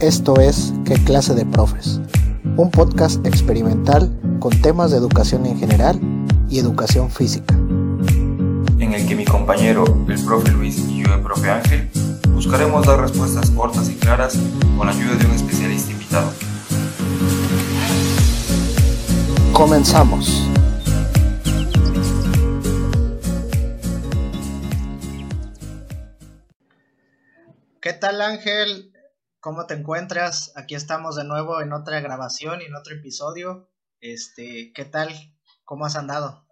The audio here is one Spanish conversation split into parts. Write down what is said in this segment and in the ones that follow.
Esto es ¿Qué clase de profes? Un podcast experimental con temas de educación en general y educación física. En el que mi compañero, el profe Luis y yo, el profe Ángel, buscaremos dar respuestas cortas y claras con la ayuda de un especialista invitado. Comenzamos. ¿Qué tal Ángel? ¿Cómo te encuentras? Aquí estamos de nuevo en otra grabación y en otro episodio. Este, ¿qué tal? ¿Cómo has andado?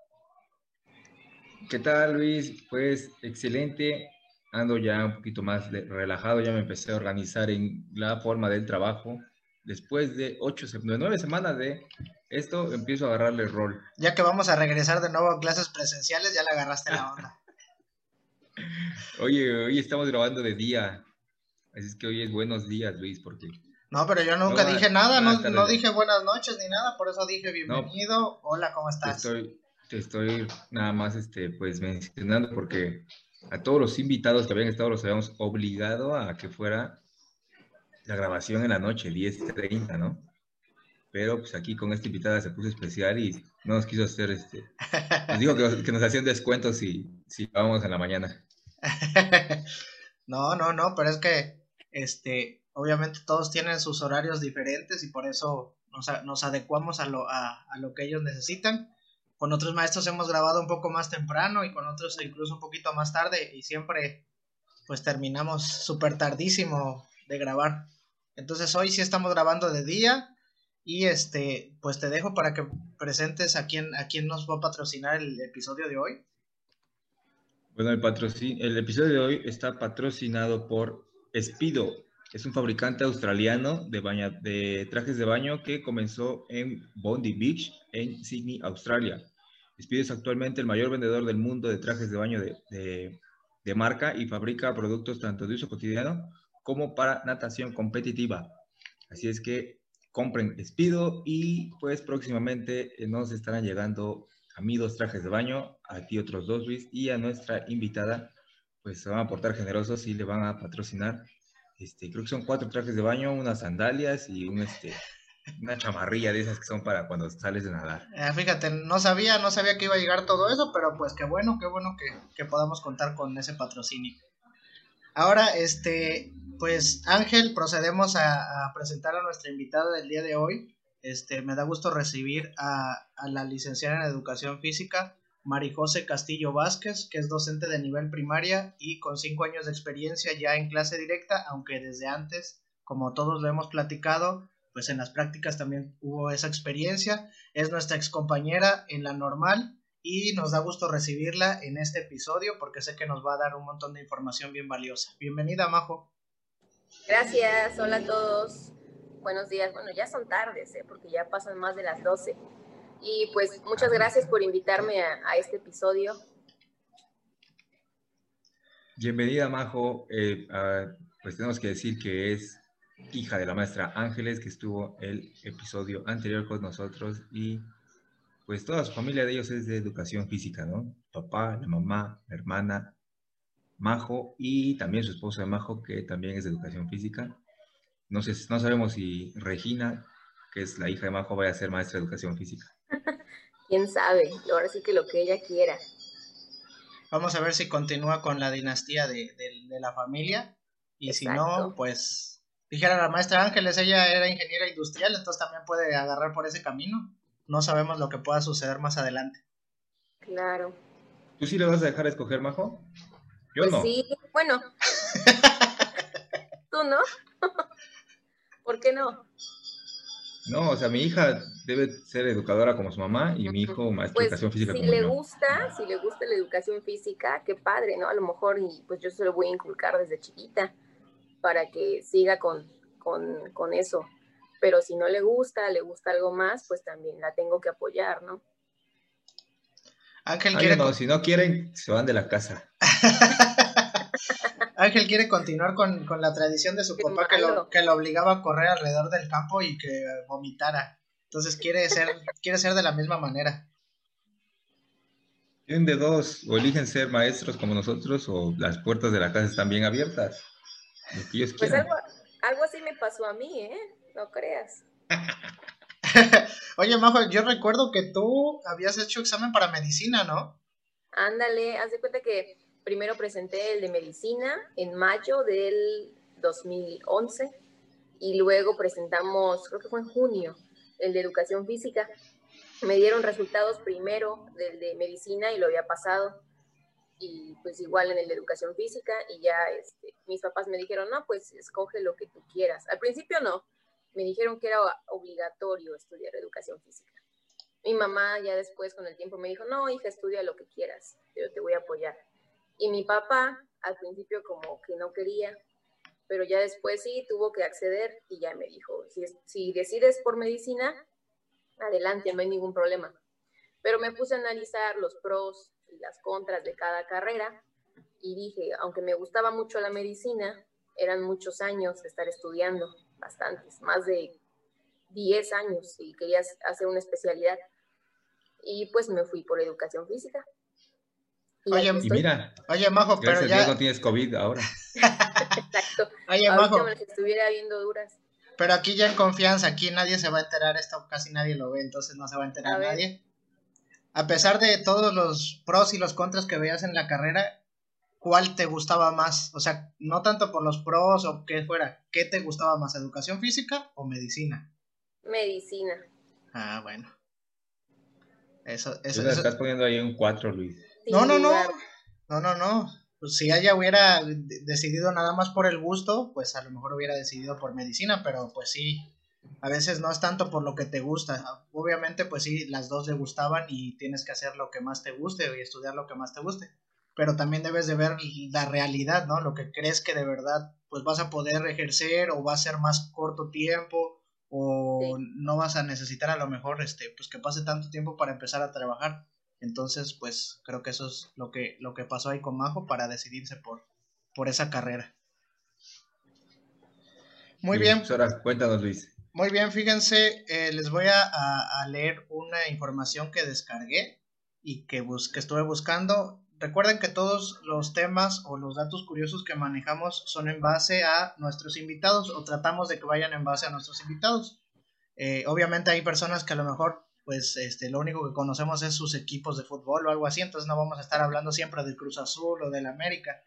¿Qué tal, Luis? Pues excelente. Ando ya un poquito más relajado, ya me empecé a organizar en la forma del trabajo. Después de ocho, de nueve semanas de esto, empiezo a agarrarle el rol. Ya que vamos a regresar de nuevo a clases presenciales, ya le agarraste la onda. Oye, hoy estamos grabando de día, Así es que hoy es buenos días, Luis, porque... No, pero yo nunca dije nada, no, no, dije buenas noches ni nada, por eso dije bienvenido, hola, ¿cómo estás? Te estoy, te estoy nada más, este, pues, mencionando porque a todos los invitados que habían estado los habíamos obligado a que fuera la grabación en la noche, 10.30, ¿no? Pero pues aquí con esta invitada se puso especial y no nos quiso hacer este. Nos dijo que, que nos hacían descuentos si, si vamos en la mañana. no, no, no, pero es que este, obviamente todos tienen sus horarios diferentes y por eso nos, adecuamos a lo, que ellos necesitan. Con otros maestros hemos grabado un poco más temprano y con otros incluso un poquito más tarde y siempre pues terminamos súper tardísimo de grabar. Entonces hoy sí estamos grabando de día y este pues te dejo para que presentes a quién, a quién nos va a patrocinar el episodio de hoy. Bueno, el, el episodio de hoy está patrocinado por Speedo es un fabricante australiano de, trajes de baño que comenzó en Bondi Beach, en Sydney, Australia. Speedo es actualmente el mayor vendedor del mundo de trajes de baño de, marca y fabrica productos tanto de uso cotidiano como para natación competitiva. Así es que compren Speedo y pues próximamente nos estarán llegando a mí dos trajes de baño, a ti otros dos, Luis, y a nuestra invitada pues se van a portar generosos y le van a patrocinar, este, creo que son cuatro trajes de baño, unas sandalias y un, este, una chamarrilla de esas que son para cuando sales de nadar. Eh, fíjate, no sabía, no sabía que iba a llegar todo eso, pero pues qué bueno, qué bueno que, podamos contar con ese patrocinio. Ahora, este, pues Ángel, procedemos a, presentar a nuestra invitada del día de hoy. Este, me da gusto recibir a la licenciada en Educación Física, Marijose Castillo Vázquez, que es docente de nivel primaria y con cinco años de experiencia ya en clase directa, aunque desde antes, como todos lo hemos platicado, pues en las prácticas también hubo esa experiencia. Es nuestra excompañera en la normal y nos da gusto recibirla en este episodio porque sé que nos va a dar un montón de información bien valiosa. Bienvenida, Majo. Gracias, hola a todos. Buenos días. Bueno, ya son tardes, ¿eh? porque ya pasan más de las 12. Y pues muchas gracias por invitarme a, este episodio. Bienvenida, Majo. Eh, pues tenemos que decir que es hija de la maestra Ángeles, que estuvo el episodio anterior con nosotros y pues toda su familia de ellos es de educación física, ¿no? Papá, la mamá, la hermana, Majo y también su esposa Majo, que también es de educación física. No, sé, no sabemos si Regina, que es la hija de Majo, vaya a ser maestra de educación física quién sabe, ahora sí que lo que ella quiera. Vamos a ver si continúa con la dinastía de, la familia y si no, pues dijera la maestra Ángeles, ella era ingeniera industrial, entonces también puede agarrar por ese camino. No sabemos lo que pueda suceder más adelante. Claro. ¿Tú sí le vas a dejar escoger, Majo? Yo pues no. Sí, bueno. ¿Tú no? ¿Por qué no? No, o sea, mi hija debe ser educadora como su mamá y mi hijo maestro de pues, educación física. Si le gusta, si le gusta la educación física, qué padre, ¿no? A lo mejor y pues yo se lo voy a inculcar desde chiquita para que siga con, con, eso. Pero si no le gusta, le gusta algo más, pues también la tengo que apoyar, ¿no? Ángel quiere... No, si no quieren, se van de la casa. Ángel quiere continuar con, la tradición de su papá que lo, que lo obligaba a correr alrededor del campo y que vomitara. Entonces quiere ser, quiere ser de la misma manera. Tienen de dos, o eligen ser maestros como nosotros, o las puertas de la casa están bien abiertas. pues Algo así me pasó a mí, ¿eh? No creas. Oye, Majo, yo recuerdo que tú habías hecho examen para medicina, ¿no? Ándale, haz de cuenta que primero presenté el de medicina en mayo del 2011 y luego presentamos, creo que fue en junio, el de educación física. Me dieron resultados primero del de medicina y lo había pasado y pues igual en el de educación física y ya este, mis papás me dijeron, no, pues escoge lo que tú quieras. Al principio no, me dijeron que era obligatorio estudiar educación física. Mi mamá ya después con el tiempo me dijo, no, hija, estudia lo que quieras, yo te voy a apoyar. Y mi papá al principio como que no quería, pero ya después sí tuvo que acceder y ya me dijo, si, decides por medicina, adelante, no hay ningún problema. Pero me puse a analizar los pros y las contras de cada carrera y dije, aunque me gustaba mucho la medicina, eran muchos años de estar estudiando bastantes, más de 10 años y quería hacer una especialidad. Y pues me fui por educación física. Oye, mira, oye, Majo, pero ya... no tienes COVID ahora. Exacto. Oye, Majo. Me estuviera viendo duras. Pero aquí ya en confianza, aquí nadie se va a enterar, esto casi nadie lo ve, entonces no se va a enterar nadie. A pesar de todos los pros y los contras que veías en la carrera, ¿cuál te gustaba más? O sea, no tanto por los pros o qué fuera, ¿qué te gustaba más, educación física o medicina? Medicina. Ah, bueno. Eso, eso, estás poniendo ahí un 4, Luis. No, no, no. No, no, no. Pues si ella hubiera decidido nada más por el gusto, pues a lo mejor hubiera decidido por medicina, pero pues sí, a veces no es tanto por lo que te gusta. Obviamente, pues sí, las dos le gustaban y tienes que hacer lo que más te guste y estudiar lo que más te guste pero también debes de ver la realidad, ¿no? Lo que crees que de verdad pues vas a poder ejercer o va a ser más corto tiempo o no vas a necesitar a lo mejor este pues que pase tanto tiempo para empezar a trabajar. Entonces, pues creo que eso es lo que lo que pasó ahí con Majo para decidirse por por esa carrera. Muy bien. Ahora, cuéntanos, Luis. Muy bien, fíjense, eh, les voy a, a, leer una información que descargué y que, bus que estuve buscando Recuerden que todos los temas o los datos curiosos que manejamos son en base a nuestros invitados o tratamos de que vayan en base a nuestros invitados. Eh, obviamente hay personas que a lo mejor pues este, lo único que conocemos es sus equipos de fútbol o algo así, entonces no vamos a estar hablando siempre del Cruz Azul o del América.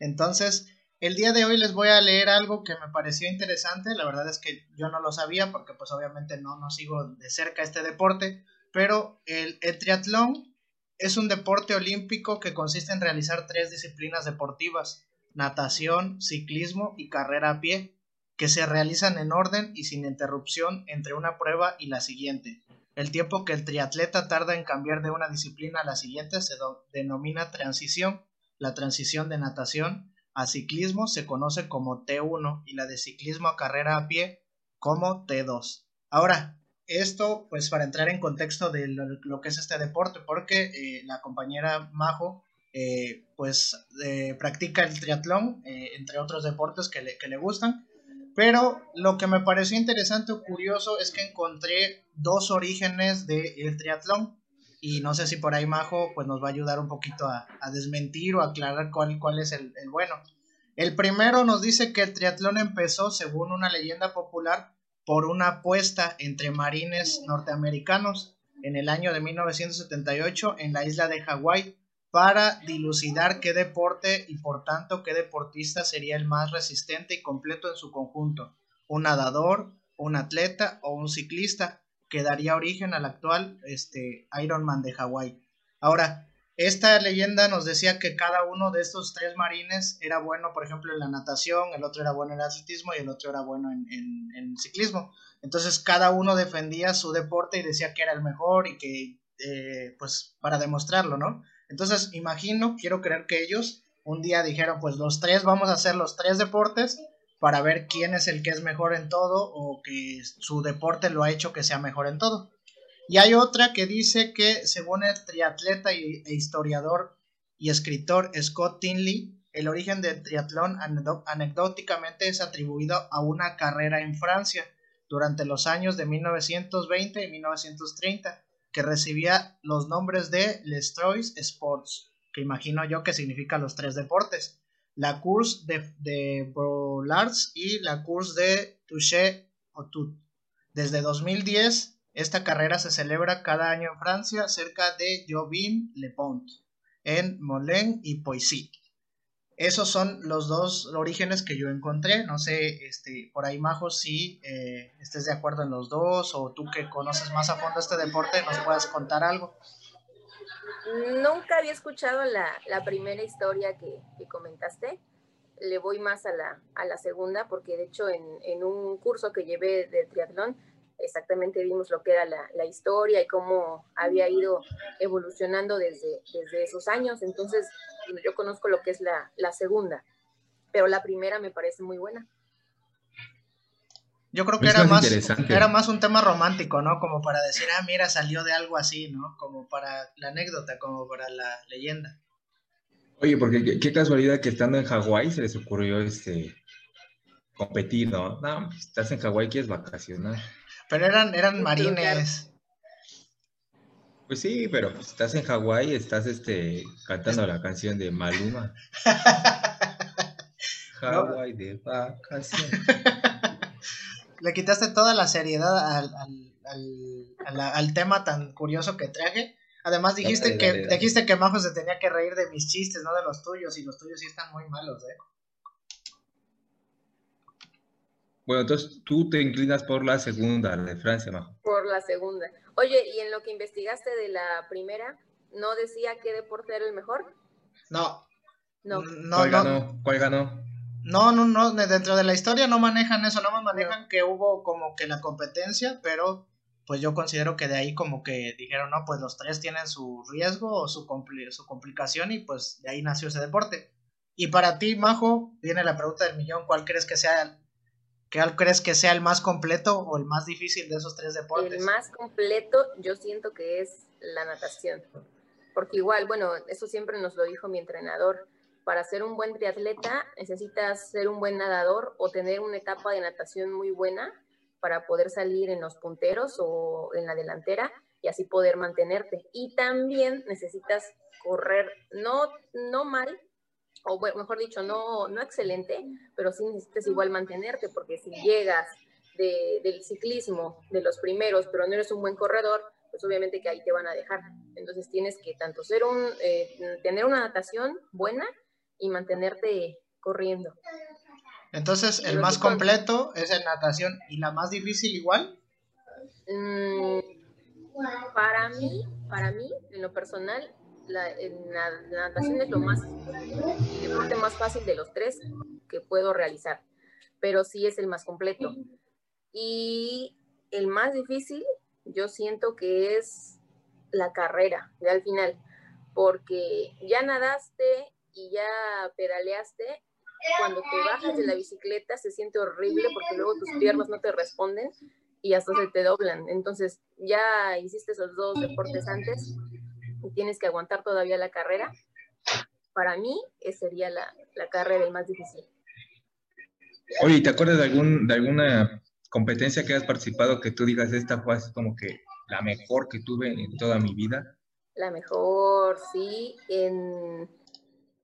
Entonces, el día de hoy les voy a leer algo que me pareció interesante, la verdad es que yo no lo sabía porque pues obviamente no, no sigo de cerca este deporte, pero el, el triatlón es un deporte olímpico que consiste en realizar tres disciplinas deportivas, natación, ciclismo y carrera a pie, que se realizan en orden y sin interrupción entre una prueba y la siguiente. El tiempo que el triatleta tarda en cambiar de una disciplina a la siguiente se denomina transición. La transición de natación a ciclismo se conoce como T1 y la de ciclismo a carrera a pie como T2. Ahora, esto, pues para entrar en contexto de lo, que es este deporte, porque eh, la compañera Majo, eh, pues eh, practica el triatlón, entre otros deportes que le, que le gustan. Pero lo que me pareció interesante o curioso es que encontré dos orígenes del triatlón. Y no sé si por ahí Majo pues nos va a ayudar un poquito a, desmentir o aclarar cuál, cuál es el, el bueno. El primero nos dice que el triatlón empezó, según una leyenda popular, por una apuesta entre marines norteamericanos en el año de 1978 en la isla de Hawái para dilucidar qué deporte y por tanto qué deportista sería el más resistente y completo en su conjunto, un nadador, un atleta o un ciclista, que daría origen al actual este, Ironman de Hawái. Ahora, esta leyenda nos decía que cada uno de estos tres marines era bueno, por ejemplo, en la natación, el otro era bueno en el atletismo y el otro era bueno en, en, ciclismo. Entonces cada uno defendía su deporte y decía que era el mejor y que, eh, pues, para demostrarlo, ¿no? Entonces, imagino, quiero creer que ellos un día dijeron, pues los tres vamos a hacer los tres deportes para ver quién es el que es mejor en todo o que su deporte lo ha hecho que sea mejor en todo. Y hay otra que dice que, según el triatleta e historiador y escritor Scott Tinley, el origen del triatlón anecdóticamente es atribuido a una carrera en Francia durante los años de 1920 y 1930, que recibía los nombres de Les Trois Sports, que imagino yo que significa los tres deportes. la course de, de y la course de touché Tout. Desde 2010, esta carrera se celebra cada año en Francia, cerca de Jobim-Le Pont, en Molen y Poissy. Esos son los dos orígenes que yo encontré. No sé, este, por ahí, Majo, si eh, estés de acuerdo en los dos o tú que conoces más a fondo este deporte, nos puedas contar algo. Nunca había escuchado la, primera historia que, comentaste. Le voy más a la, a la segunda porque de hecho en, en, un curso que llevé de triatlón exactamente vimos lo que era la, la historia y cómo había ido evolucionando desde, desde esos años. Entonces yo conozco lo que es la, la segunda, pero la primera me parece muy buena. Yo creo que era más, era más un tema romántico, ¿no? Como para decir, ah, mira, salió de algo así, ¿no? Como para la anécdota, como para la leyenda. Oye, porque qué, casualidad que estando en Hawái se les ocurrió este competir, ¿no? No, estás en Hawái, quieres vacacionar. Pero eran, eran marines. Pues sí, pero pues, estás en Hawái, estás este cantando la canción de Maluma. Hawái de vacaciones le quitaste toda la seriedad al, al, tema tan curioso que traje. Además dijiste que dijiste que Majo se tenía que reír de mis chistes, no de los tuyos, y los tuyos sí están muy malos, ¿eh? Bueno, entonces tú te inclinas por la segunda, de Francia, Majo. Por la segunda. Oye, ¿y en lo que investigaste de la primera, no decía qué deporte era el mejor? No. No. no ¿Cuál ganó? ¿Cuál ganó? No, no, no, dentro de la historia no manejan eso, no manejan que hubo como que la competencia, pero pues yo considero que de ahí como que dijeron, no, pues los tres tienen su riesgo o su, su complicación y pues de ahí nació ese deporte. Y para ti, Majo, viene la pregunta del millón, ¿cuál crees que sea ¿Cuál crees que sea el más completo o el más difícil de esos tres deportes? El más completo yo siento que es la natación. Porque igual, bueno, eso siempre nos lo dijo mi entrenador para ser un buen triatleta necesitas ser un buen nadador o tener una etapa de natación muy buena para poder salir en los punteros o en la delantera y así poder mantenerte. Y también necesitas correr, no, no mal, o mejor dicho, no, no excelente, pero sí necesitas igual mantenerte, porque si llegas del ciclismo, de los primeros, pero no eres un buen corredor, pues obviamente que ahí te van a dejar. Entonces tienes que tanto ser un, eh, tener una natación buena y mantenerte corriendo. Entonces, el más completo es el natación y la más difícil igual. Mm, para mí, para mí, en lo personal, la, natación es lo más, el deporte más fácil de los tres que puedo realizar, pero sí es el más completo. Y el más difícil, yo siento que es la carrera, de al final, porque ya nadaste, y ya pedaleaste, cuando te bajas de la bicicleta se siente horrible porque luego tus piernas no te responden y hasta se te doblan. Entonces, ya hiciste esos dos deportes antes y tienes que aguantar todavía la carrera. Para mí, esa sería la, la carrera más difícil. Oye, ¿te acuerdas de, algún, de alguna competencia que has participado que tú digas, esta fue así como que la mejor que tuve en toda mi vida? La mejor, sí. En,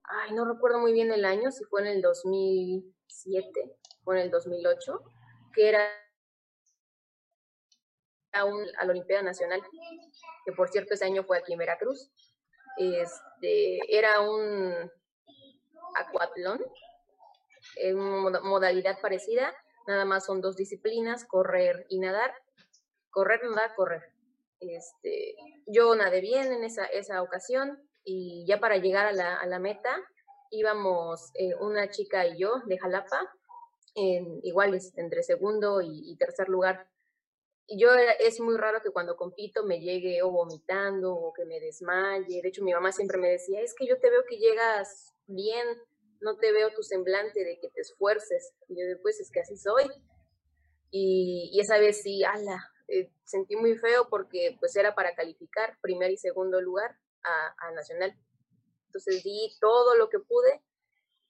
ay, no recuerdo muy bien el año, si fue en el 2007 o en el 2008, que era un, a la Olimpiada Nacional, que por cierto ese año fue aquí en Veracruz. Este, era un acuatlón, en modalidad parecida, nada más son dos disciplinas, correr y nadar. Correr, nadar, correr. Este, yo nadé bien en esa, esa ocasión, y ya para llegar a la, a la meta íbamos eh, una chica y yo de Jalapa, en, iguales entre segundo y, tercer lugar. Yo es muy raro que cuando compito me llegue o vomitando o que me desmaye. De hecho, mi mamá siempre me decía, es que yo te veo que llegas bien, no te veo tu semblante de que te esfuerces. Y yo después es que así soy. Y, esa vez sí, ala, eh, sentí muy feo porque pues era para calificar primer y segundo lugar a, Nacional. Entonces di todo lo que pude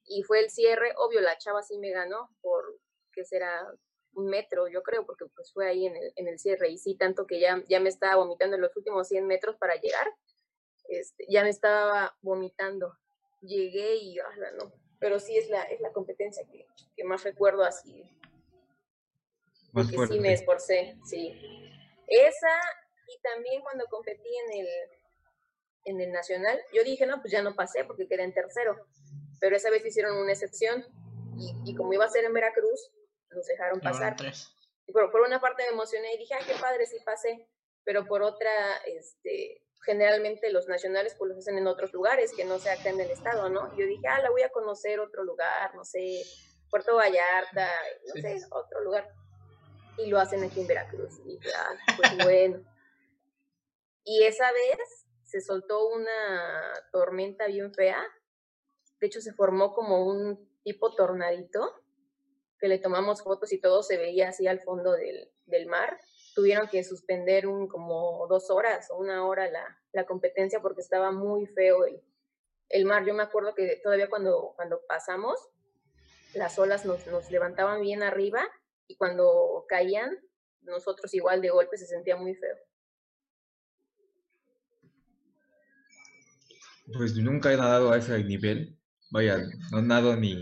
y fue el cierre. Obvio, la chava sí me ganó por, que será? Metro, yo creo, porque pues fue ahí en el, en el cierre. Y sí, tanto que ya, ya me estaba vomitando en los últimos 100 metros para llegar. Este, ya me estaba vomitando. Llegué y, no, pero sí es la, es la competencia que, que más recuerdo así. Más fuerte. sí me esforcé, sí. Esa y también cuando competí en el, en el nacional, yo dije, no, pues ya no pasé porque quedé en tercero, pero esa vez hicieron una excepción y, y como iba a ser en Veracruz, nos dejaron pasar. Y por, por una parte me emocioné y dije, ah, qué padre, sí pasé, pero por otra, este, generalmente los nacionales pues los hacen en otros lugares, que no sea acá en el estado, ¿no? Yo dije, ah, la voy a conocer otro lugar, no sé, Puerto Vallarta, no Sí. sé, otro lugar. Y lo hacen aquí en Veracruz. Y dije, ah, pues bueno. Y esa vez se soltó una tormenta bien fea. De hecho, se formó como un tipo tornadito que le tomamos fotos y todo se veía así al fondo del, del mar. Tuvieron que suspender un, como dos horas o una hora la, la competencia porque estaba muy feo el, el mar. Yo me acuerdo que todavía cuando, cuando pasamos, las olas nos, nos levantaban bien arriba y cuando caían, nosotros igual de golpe se sentía muy feo. Pues nunca he nadado a ese nivel. Vaya, no nado ni,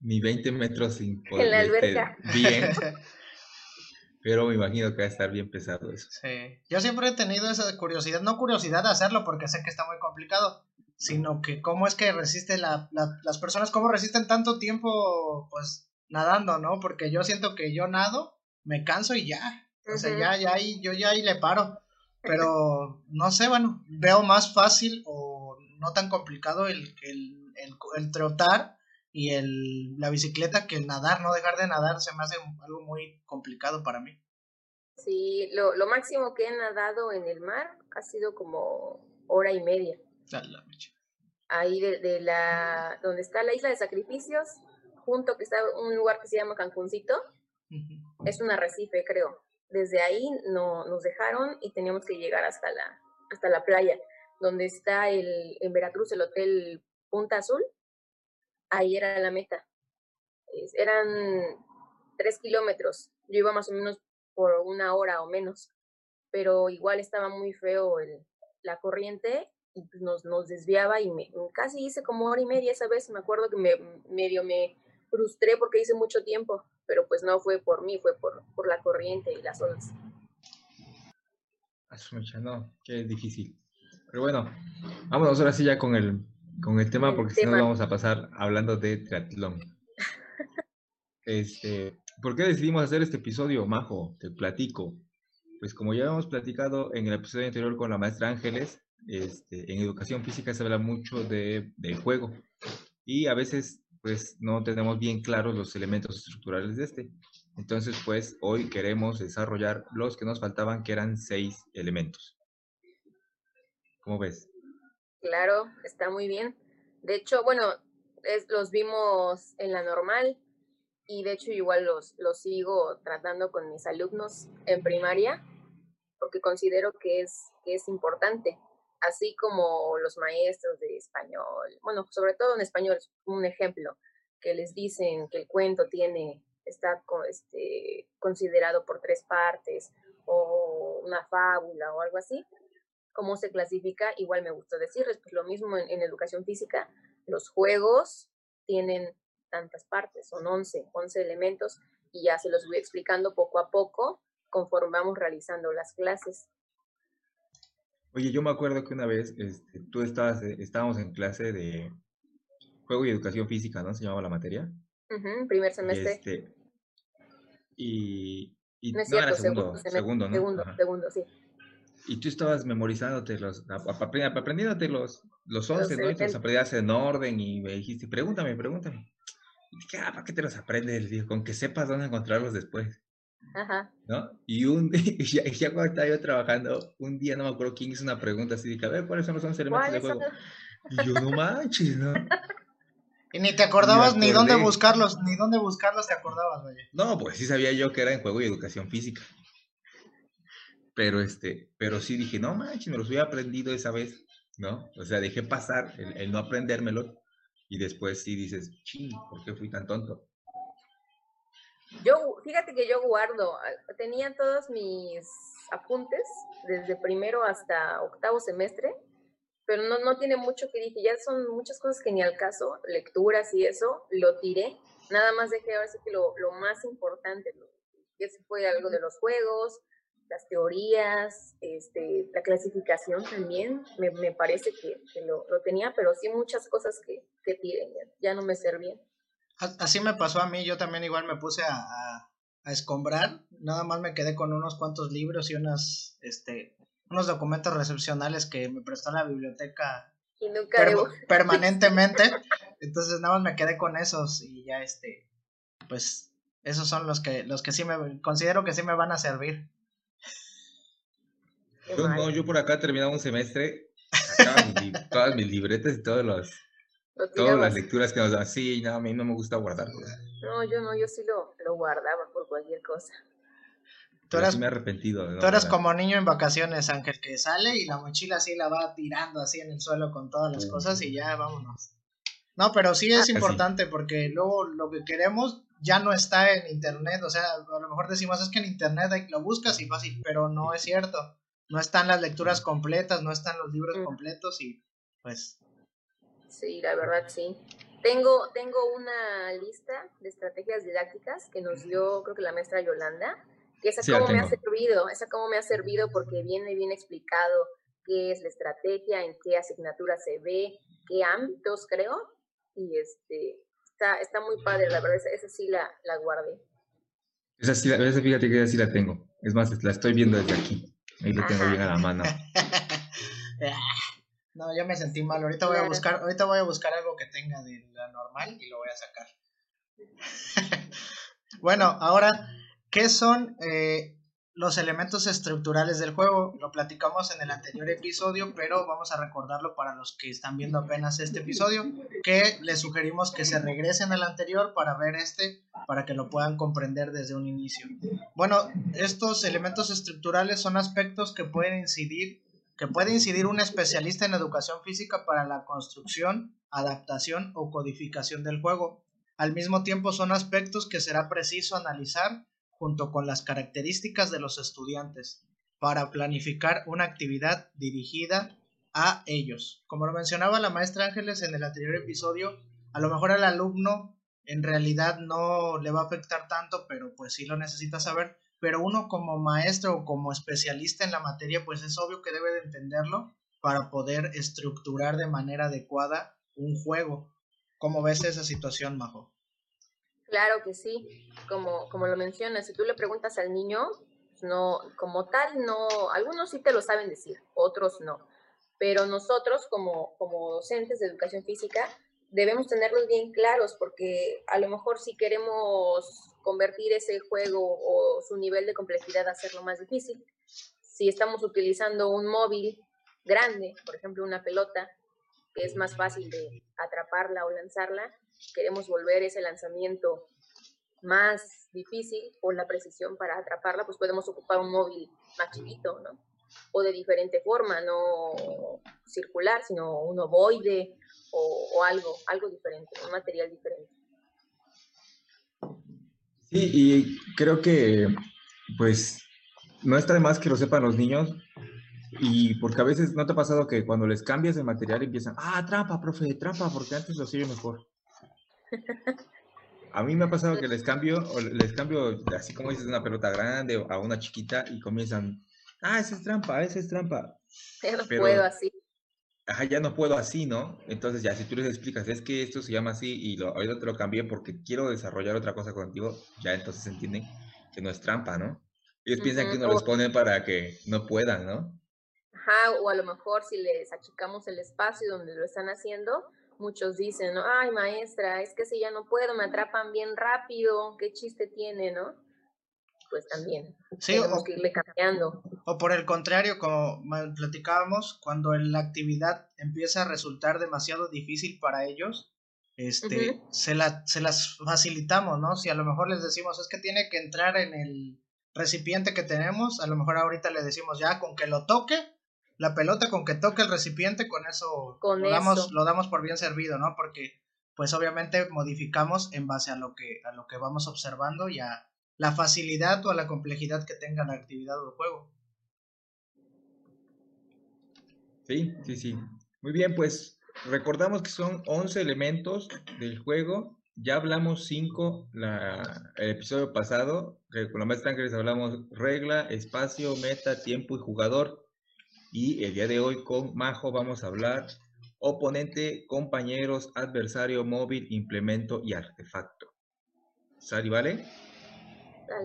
ni 20 metros sin En la alberca. bien, pero me imagino que va a estar bien pesado eso. Sí. Yo siempre he tenido esa curiosidad, no curiosidad de hacerlo porque sé que está muy complicado, sino que cómo es que resiste la, la- las personas, cómo resisten tanto tiempo pues nadando, ¿no? Porque yo siento que yo nado, me canso y ya. O sea, ya, ya ahí, yo ya ahí le paro. Pero no sé, bueno, veo más fácil o no tan complicado el, el, el, el trotar y el, la bicicleta que el nadar, no dejar de nadar se me hace algo muy complicado para mí. Sí, lo, lo máximo que he nadado en el mar ha sido como hora y media. La. Ahí de, de la, donde está la isla de sacrificios, junto que está un lugar que se llama Cancuncito, es un arrecife, creo. Desde ahí no, nos dejaron y teníamos que llegar hasta la, hasta la playa, donde está el, en Veracruz el hotel Punta Azul. Ahí era la meta. Es- eran tres kilómetros. Yo iba más o menos por una hora o menos, pero igual estaba muy feo el, la corriente y pues nos, nos desviaba y me, casi hice como hora y media esa vez. Me acuerdo que me, medio me frustré porque hice mucho tiempo, pero pues no fue por mí, fue por, por la corriente y las olas. A su mecha, no, qué difícil. Pero bueno, vámonos ahora sí ya con el, con el tema, porque si no vamos a pasar hablando de triatlón. Este, ¿por qué decidimos hacer este episodio, Majo? Te platico. Pues como ya hemos platicado en el episodio anterior con la maestra Ángeles, este, en educación física se habla mucho de, del juego y a veces pues no tenemos bien claros los elementos estructurales de este. Entonces pues hoy queremos desarrollar los que nos faltaban, que eran seis elementos. ¿Cómo ves? Claro, está muy bien. De hecho, bueno, es, los vimos en la normal y de hecho igual los, los sigo tratando con mis alumnos en primaria porque considero que es, que es importante. Así como los maestros de español, bueno, sobre todo en español, es un ejemplo, que les dicen que el cuento tiene, está este, considerado por tres partes o una fábula o algo así cómo se clasifica, igual me gustó decirles, pues lo mismo en, en educación física, los juegos tienen tantas partes, son 11, 11 elementos y ya se los voy explicando poco a poco conforme vamos realizando las clases. Oye, yo me acuerdo que una vez este, tú estabas, eh, estábamos en clase de juego y educación física, ¿no? Se llamaba la materia. Ujú, primer semestre. este, y, y no es no, era segundo, segundo, ¿no? Segundo, Ajá. segundo, sí. Y tú estabas memorizándote los, ap- ap- apre- aprendiéndote los, los Los 11, ¿no? Y te los aprendías en orden y me dijiste, pregúntame, pregúntame. Y dije, ah, ¿para qué te los aprendes? Le dije, con que sepas dónde encontrarlos después, Ajá. ¿no? Y un y ya, cuando estaba yo trabajando, un día no me acuerdo quién hizo una pregunta así, dije, a ver, ¿cuáles son los 11 elementos de ¿Cuáles son juego? Y yo, no manches, ¿no? Y ni te acordabas ni dónde buscarlos, ni dónde buscarlos te acordabas, vaya. No, pues sí sabía yo que era en juego y educación física. Pero este, pero sí dije, no manches, me los hubiera aprendido esa vez, ¿no? O sea, dejé pasar el, no aprendérmelo y después sí dices, ching, ¿por qué fui tan tonto? Yo, fíjate que yo guardo, ah, tenía todos mis apuntes desde primero hasta octavo semestre, pero no, no tiene mucho que dije, ya son muchas cosas que ni al caso, lecturas y eso, lo tiré, nada más dejé ahora sí que lo, lo más importante, que fue algo de los juegos, las teorías, este, la clasificación también, me, me parece que, que lo, lo, tenía, pero sí muchas cosas que, que tiré, ya, no me servían. Así me pasó a mí, yo también igual me puse a, a, a, escombrar, nada más me quedé con unos cuantos libros y unas, este, unos documentos recepcionales que me prestó la biblioteca permanentemente. Entonces nada más me quedé con esos y ya este, pues esos son los que, los que sí me considero que sí me van a servir. Yo no, yo por acá terminaba un semestre, sacaba todas mis libretas y todos los, todas las lecturas que nos dan. Sí, no, a mí no me gusta guardarlos. No, yo no, yo sí lo, lo guardaba por cualquier cosa. Tú eras, me he arrepentido. tú eras como niño en vacaciones, Ángel, que sale y la mochila así la va tirando así en el suelo con todas las cosas y ya vámonos. No, pero sí es ah, importante porque luego lo que queremos ya no está en internet. O sea, a lo mejor decimos es que en internet lo buscas y fácil, pero no es cierto. No están las lecturas completas, no están los libros completos y pues. Sí, la verdad sí. Tengo, tengo una lista de estrategias didácticas que nos dio, creo que la maestra Yolanda que esa como me ha servido, esa como me ha servido porque viene bien explicado qué es la estrategia, en qué asignatura se ve, qué ámbitos creo, y este, está, está muy padre, la verdad, esa, sí la, la guardé. Esa sí, esa fíjate que esa sí la tengo, es más, la estoy viendo desde aquí, ahí la tengo bien a la mano. no, yo me sentí mal, ahorita voy a buscar, ahorita voy a buscar algo que tenga de la normal y lo voy a sacar. bueno, ahora ¿Qué son eh, los elementos estructurales del juego? Lo platicamos en el anterior episodio, pero vamos a recordarlo para los que están viendo apenas este episodio, que les sugerimos que se regresen al anterior para ver este, para que lo puedan comprender desde un inicio. Bueno, estos elementos estructurales son aspectos que pueden incidir que puede incidir un especialista en educación física para la construcción, adaptación o codificación del juego. Al mismo tiempo son aspectos que será preciso analizar junto con las características de los estudiantes para planificar una actividad dirigida a ellos. Como lo mencionaba la maestra Ángeles en el anterior episodio, a lo mejor al alumno en realidad no le va a afectar tanto, pero pues sí lo necesita saber. Pero uno como maestro o como especialista en la materia, pues es obvio que debe de entenderlo para poder estructurar de manera adecuada un juego. ¿Cómo ves esa situación, Majo? Claro que sí, como, como lo mencionas, si tú le preguntas al niño, no, como tal, no, algunos sí te lo saben decir, otros no. Pero nosotros, como, como docentes de educación física, debemos tenerlos bien claros, porque a lo mejor si queremos convertir ese juego o su nivel de complejidad a hacerlo más difícil, si estamos utilizando un móvil grande, por ejemplo una pelota, que es más fácil de atraparla o lanzarla, queremos volver ese lanzamiento más difícil o la precisión para atraparla, pues podemos ocupar un móvil más chiquito, ¿no? O de diferente forma, no circular, sino un ovoide o, algo, algo diferente, un material diferente. Sí, y creo que, pues, no está de más que lo sepan los niños, y porque a veces no te ha pasado que cuando les cambias de material empiezan, ah, trampa, profe, trampa, porque antes lo hacía mejor. A mí me ha pasado que les cambio, les cambio, así como dices, una pelota grande a una chiquita y comienzan, ah, esa es trampa, esa es trampa. Ya no puedo así. Ajá, ya no puedo así, ¿no? Entonces ya si tú les explicas, es que esto se llama así y lo, ahorita te lo cambié porque quiero desarrollar otra cosa contigo, ya entonces entienden que no es trampa, ¿no? Ellos piensan que uno les pone para que no puedan, ¿no? Ajá, o a lo mejor si les achicamos el espacio donde lo están haciendo, muchos dicen, ¿no? Ay, maestra, es que si ya no puedo, me atrapan bien rápido, qué chiste tiene, ¿no? Pues también sí, tenemos que irle cambiando. O por el contrario, como platicábamos, cuando la actividad empieza a resultar demasiado difícil para ellos, este, se, la, se las facilitamos, ¿no? Si a lo mejor les decimos, es que tiene que entrar en el recipiente que tenemos, a lo mejor ahorita le decimos ya con que lo toque, la pelota con que toque el recipiente, con eso, lo, Damos, lo damos por bien servido, ¿no? Porque pues obviamente modificamos en base a lo que, a lo que vamos observando y a la facilidad o a la complejidad que tenga la actividad o el juego. Sí, sí, sí. Muy bien, pues recordamos que son 11 elementos del juego. Ya hablamos 5 el episodio pasado. Con la maestra Ángeles hablamos regla, espacio, meta, tiempo y jugador. Y el día de hoy con Majo vamos a hablar oponente, compañeros, adversario, móvil, implemento y artefacto. ¿Sale, vale?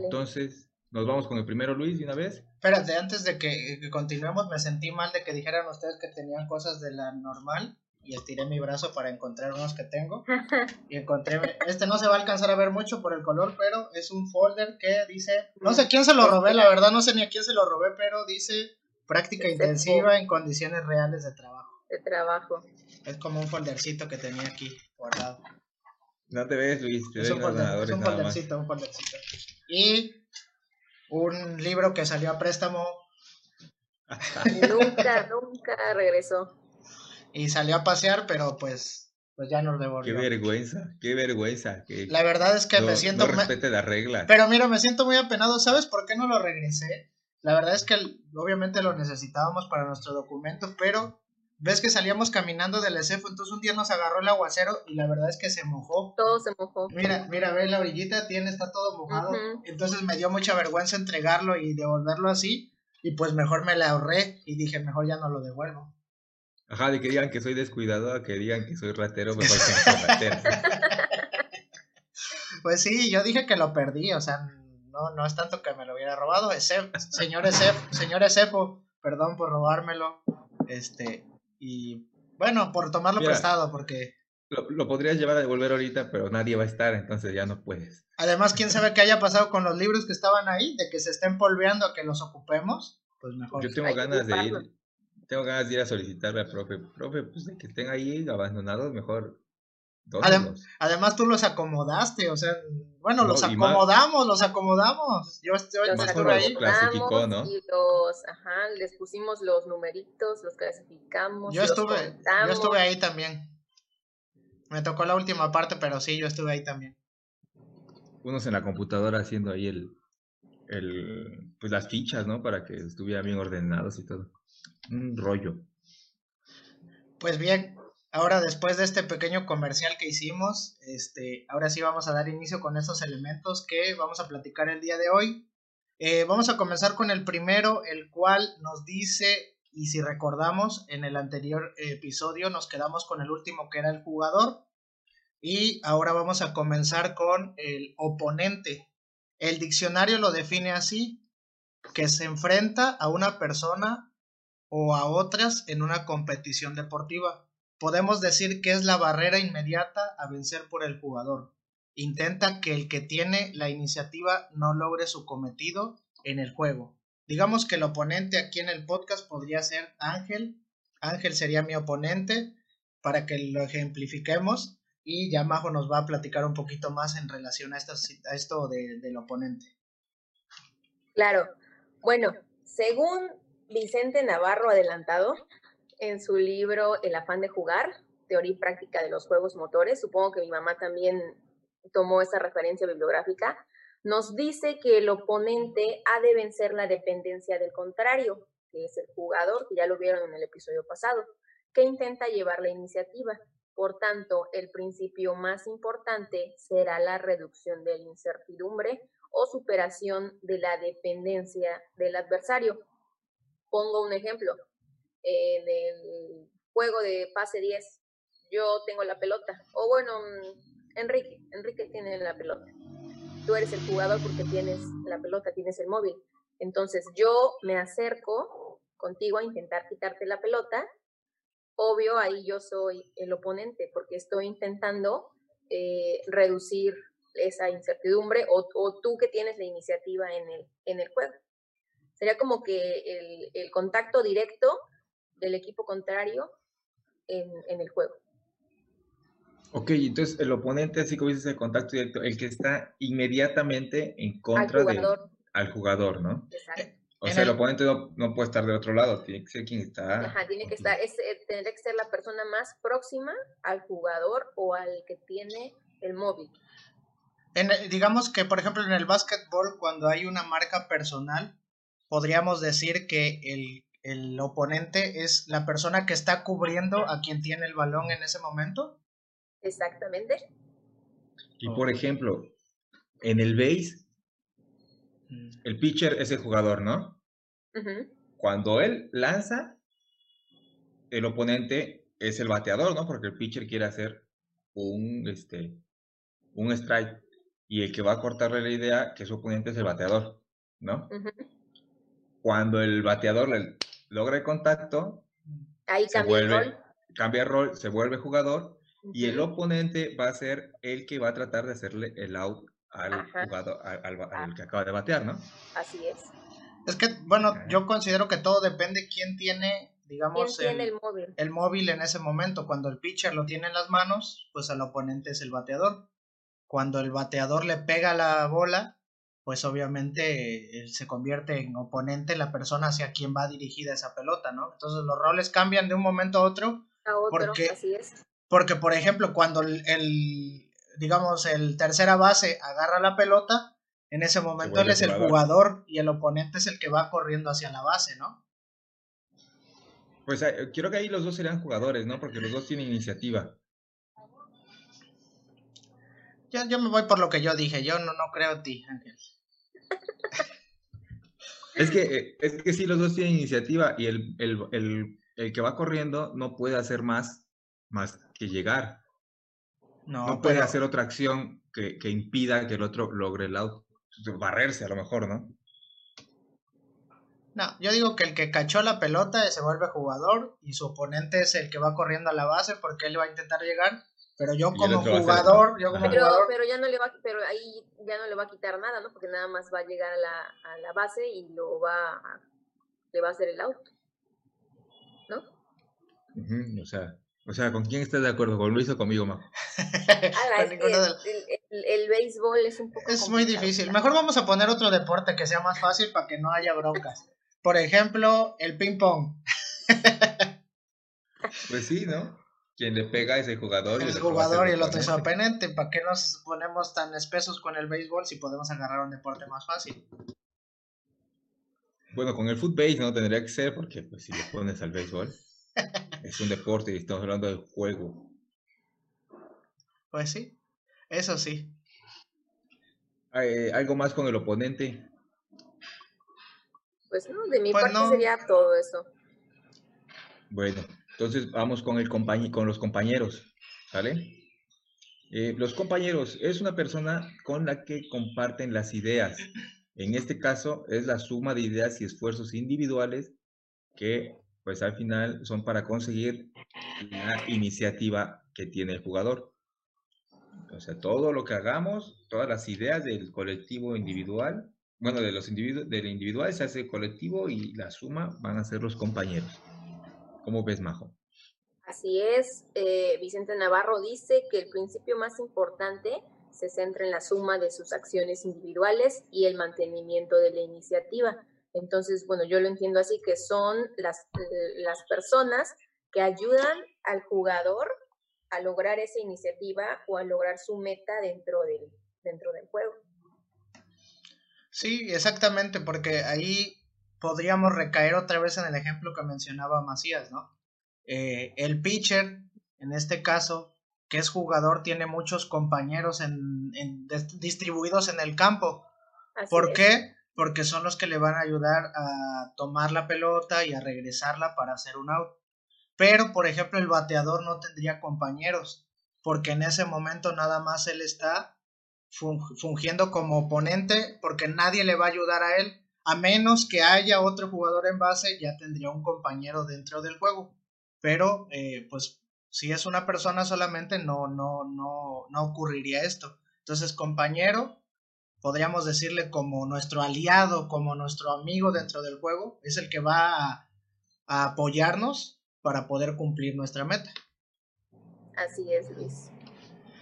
Entonces, nos vamos con el primero, Luis, de una vez. Espérate, antes de que, continuemos, me sentí mal de que dijeran ustedes que tenían cosas de la normal y estiré mi brazo para encontrar unos que tengo. Y encontré, este no se va a alcanzar a ver mucho por el color, pero es un folder que dice, no sé quién se lo robé, la verdad no sé ni a quién se lo robé, pero dice práctica intensiva en condiciones reales de trabajo. De trabajo. Es como un foldercito que tenía aquí guardado. No te ves, Luis. es, un foldercito, un foldercito. Y un libro que salió a préstamo. nunca, nunca regresó. Y salió a pasear, pero pues, pues ya nos devolvió. Qué vergüenza, qué vergüenza. la verdad es que me siento... No respete las reglas. Pero mira, me siento muy apenado. ¿Sabes por qué no lo regresé? La verdad es que obviamente lo necesitábamos para nuestro documento, pero ves que salíamos caminando del ESEFO, entonces un día nos agarró el aguacero y la verdad es que se mojó. Todo se mojó. Mira, mira, ve la orillita, tiene, está todo mojado. Entonces me dio mucha vergüenza entregarlo y devolverlo así. Y pues mejor me la ahorré y dije, mejor ya no lo devuelvo. Ajá, de que digan que soy descuidado, que digan que soy ratero, mejor que no ratero. pues sí, yo dije que lo perdí, o sea, no, no es tanto que me lo hubiera robado. señor Esef, señor Esefo, perdón por robármelo. Este, y bueno, por tomarlo prestado, porque... Lo, podrías llevar a devolver ahorita, pero nadie va a estar, entonces ya no puedes. Además, quién sabe qué haya pasado con los libros que estaban ahí, de que se estén polveando a que los ocupemos, pues mejor. Yo tengo ganas de ir, tengo ganas de ir a solicitarle al profe, profe, pues de que estén ahí abandonados, mejor además tú los acomodaste, o sea, bueno, los acomodamos, los acomodamos. Yo, estuve ahí. clasificó, ¿no? Y los, ajá, les pusimos los numeritos, los clasificamos. Yo estuve, yo estuve ahí también. Me tocó la última parte, pero sí, yo estuve ahí también. Unos en la computadora haciendo ahí el, el, pues las fichas, ¿no? Para que estuvieran bien ordenados y todo. Un rollo. Pues bien, Ahora, después de este pequeño comercial que hicimos, este, ahora sí vamos a dar inicio con estos elementos que vamos a platicar el día de hoy. Eh, vamos a comenzar con el primero, el cual nos dice, y si recordamos, en el anterior episodio nos quedamos con el último que era el jugador. Y ahora vamos a comenzar con el oponente. El diccionario lo define así, que se enfrenta a una persona o a otras en una competición deportiva podemos decir que es la barrera inmediata a vencer por el jugador. Intenta que el que tiene la iniciativa no logre su cometido en el juego. Digamos que el oponente aquí en el podcast podría ser Ángel. Ángel sería mi oponente para que lo ejemplifiquemos y ya Majo nos va a platicar un poquito más en relación a esto, a esto del oponente. Claro. Bueno, según Vicente Navarro adelantado, en su libro El afán de jugar, teoría y práctica de los juegos motores, supongo que mi mamá también tomó esa referencia bibliográfica, nos dice que el oponente ha de vencer la dependencia del contrario, que es el jugador, que ya lo vieron en el episodio pasado, que intenta llevar la iniciativa. Por tanto, el principio más importante será la reducción de la incertidumbre o superación de la dependencia del adversario. Pongo un ejemplo en el juego de pase 10, yo tengo la pelota. O bueno, mm, Enrique, Enrique tiene la pelota. Tú eres el jugador porque tienes la pelota, tienes el móvil. Entonces yo me acerco contigo a intentar quitarte la pelota. Obvio, ahí yo soy el oponente porque estoy intentando eh, reducir esa incertidumbre o, o, tú que tienes la iniciativa en el, en el juego. Sería como que el, el contacto directo del equipo contrario en, el juego. Ok, entonces el oponente, así como dices, el contacto directo, el que está inmediatamente en contra al jugador, al jugador ¿no? Exacto. O sea, el, oponente no, puede estar de otro lado, tiene que ser quien está. Ajá, tiene que estar, es, eh, tendría que ser la persona más próxima al jugador o al que tiene el móvil. En, digamos que, por ejemplo, en el básquetbol, cuando hay una marca personal, podríamos decir que el el oponente es la persona que está cubriendo a quien tiene el balón en ese momento. Exactamente. Y por ejemplo, en el base, mm. el pitcher es el jugador, ¿no? Cuando él lanza, el oponente es el bateador, ¿no? Porque el pitcher quiere hacer un, este, un strike. Y el que va a cortarle la idea que su oponente es el bateador, ¿no? Cuando el bateador le logra el contacto, Ahí cambia el rol. Cambia el rol, se vuelve jugador y el oponente va a ser el que va a tratar de hacerle el out al jugador, al, ah. que acaba de batear, ¿no? Así es. Es que, bueno, yo considero que todo depende quién tiene, digamos, el, el, móvil? el móvil en ese momento. Cuando el pitcher lo tiene en las manos, pues el oponente es el bateador. Cuando el bateador le pega la bola, pues obviamente eh, se convierte en oponente la persona hacia quien va dirigida esa pelota, ¿no? Entonces los roles cambian de un momento a otro. A otro, porque, así es. Porque, por ejemplo, cuando el, digamos, el tercera base agarra la pelota, en ese momento él es el jugador y el oponente es el que va corriendo hacia la base, ¿no? Pues eh, quiero que ahí los dos serían jugadores, ¿no? Porque los dos tienen iniciativa. Yo, yo me voy por lo que yo dije, yo no, no creo en ti, Ángel. Es que, eh, es que sí, los dos tienen iniciativa y el, el, el, que va corriendo no puede hacer más, más que llegar. No, puede hacer otra acción que, que, impida que el otro logre el auto. Barrerse a lo mejor, ¿no? No, yo digo que el que cachó la pelota se vuelve jugador y su oponente es el que va corriendo a la base porque él va a intentar llegar pero yo como jugador, yo como pero, jugador... Pero ya no le va, pero ahí ya no le va a quitar nada, ¿no? Porque nada más va a llegar a la, a la base y lo va a, le va a hacer el auto, ¿no? o sea, o sea, ¿con quién estás de acuerdo? ¿Con Luis o conmigo, Majo? el, el, béisbol es un poco Es muy difícil. Mejor vamos a poner otro deporte que sea más fácil para que no haya broncas. Por ejemplo, el ping pong. pues sí, ¿no? Quien le pega es el jugador. El, jugador y el otro es su oponente. ¿Para qué nos ponemos tan espesos con el béisbol si podemos agarrar un deporte más fácil? Bueno, con el footbase no tendría que ser porque pues, si le pones al béisbol es un deporte y estamos hablando del juego. Pues sí, eso sí. Eh, ¿Algo más con el oponente? Pues no, de mi pues parte sería todo eso. Bueno, entonces vamos con, el con los compañeros, ¿sale? Eh, los compañeros es una persona con la que comparten las ideas. En este caso es la suma de ideas y esfuerzos individuales que pues al final son para conseguir la iniciativa que tiene el jugador. O sea, todo lo que hagamos, todas las ideas del colectivo individual, bueno, de los individuos, del individual se hace colectivo y la suma van a ser los compañeros. ¿Cómo ves, Majo? Así es, eh, Vicente Navarro dice que el principio más importante se centra en la suma de sus acciones individuales y el mantenimiento de la iniciativa. Entonces, bueno, yo lo entiendo así que son las, eh, las personas que ayudan al jugador a lograr esa iniciativa o a lograr su meta dentro del, dentro del juego. Sí, exactamente, porque ahí podríamos recaer otra vez en el ejemplo que mencionaba Macías, ¿no? Eh, el pitcher, en este caso, que es jugador, tiene muchos compañeros en, distribuidos en el campo. ¿Por qué? Porque son los que le van a ayudar a tomar la pelota y a regresarla para hacer un out. Pero, por ejemplo, el bateador no tendría compañeros, porque en ese momento nada más él está fungiendo como oponente, porque nadie le va a ayudar a él a menos que haya otro jugador en base, ya tendría un compañero dentro del juego. Pero, eh, pues, si es una persona solamente, no, no, no, no ocurriría esto. Entonces, compañero, podríamos decirle como nuestro aliado, como nuestro amigo dentro del juego, es el que va a, apoyarnos para poder cumplir nuestra meta. Así es, Luis.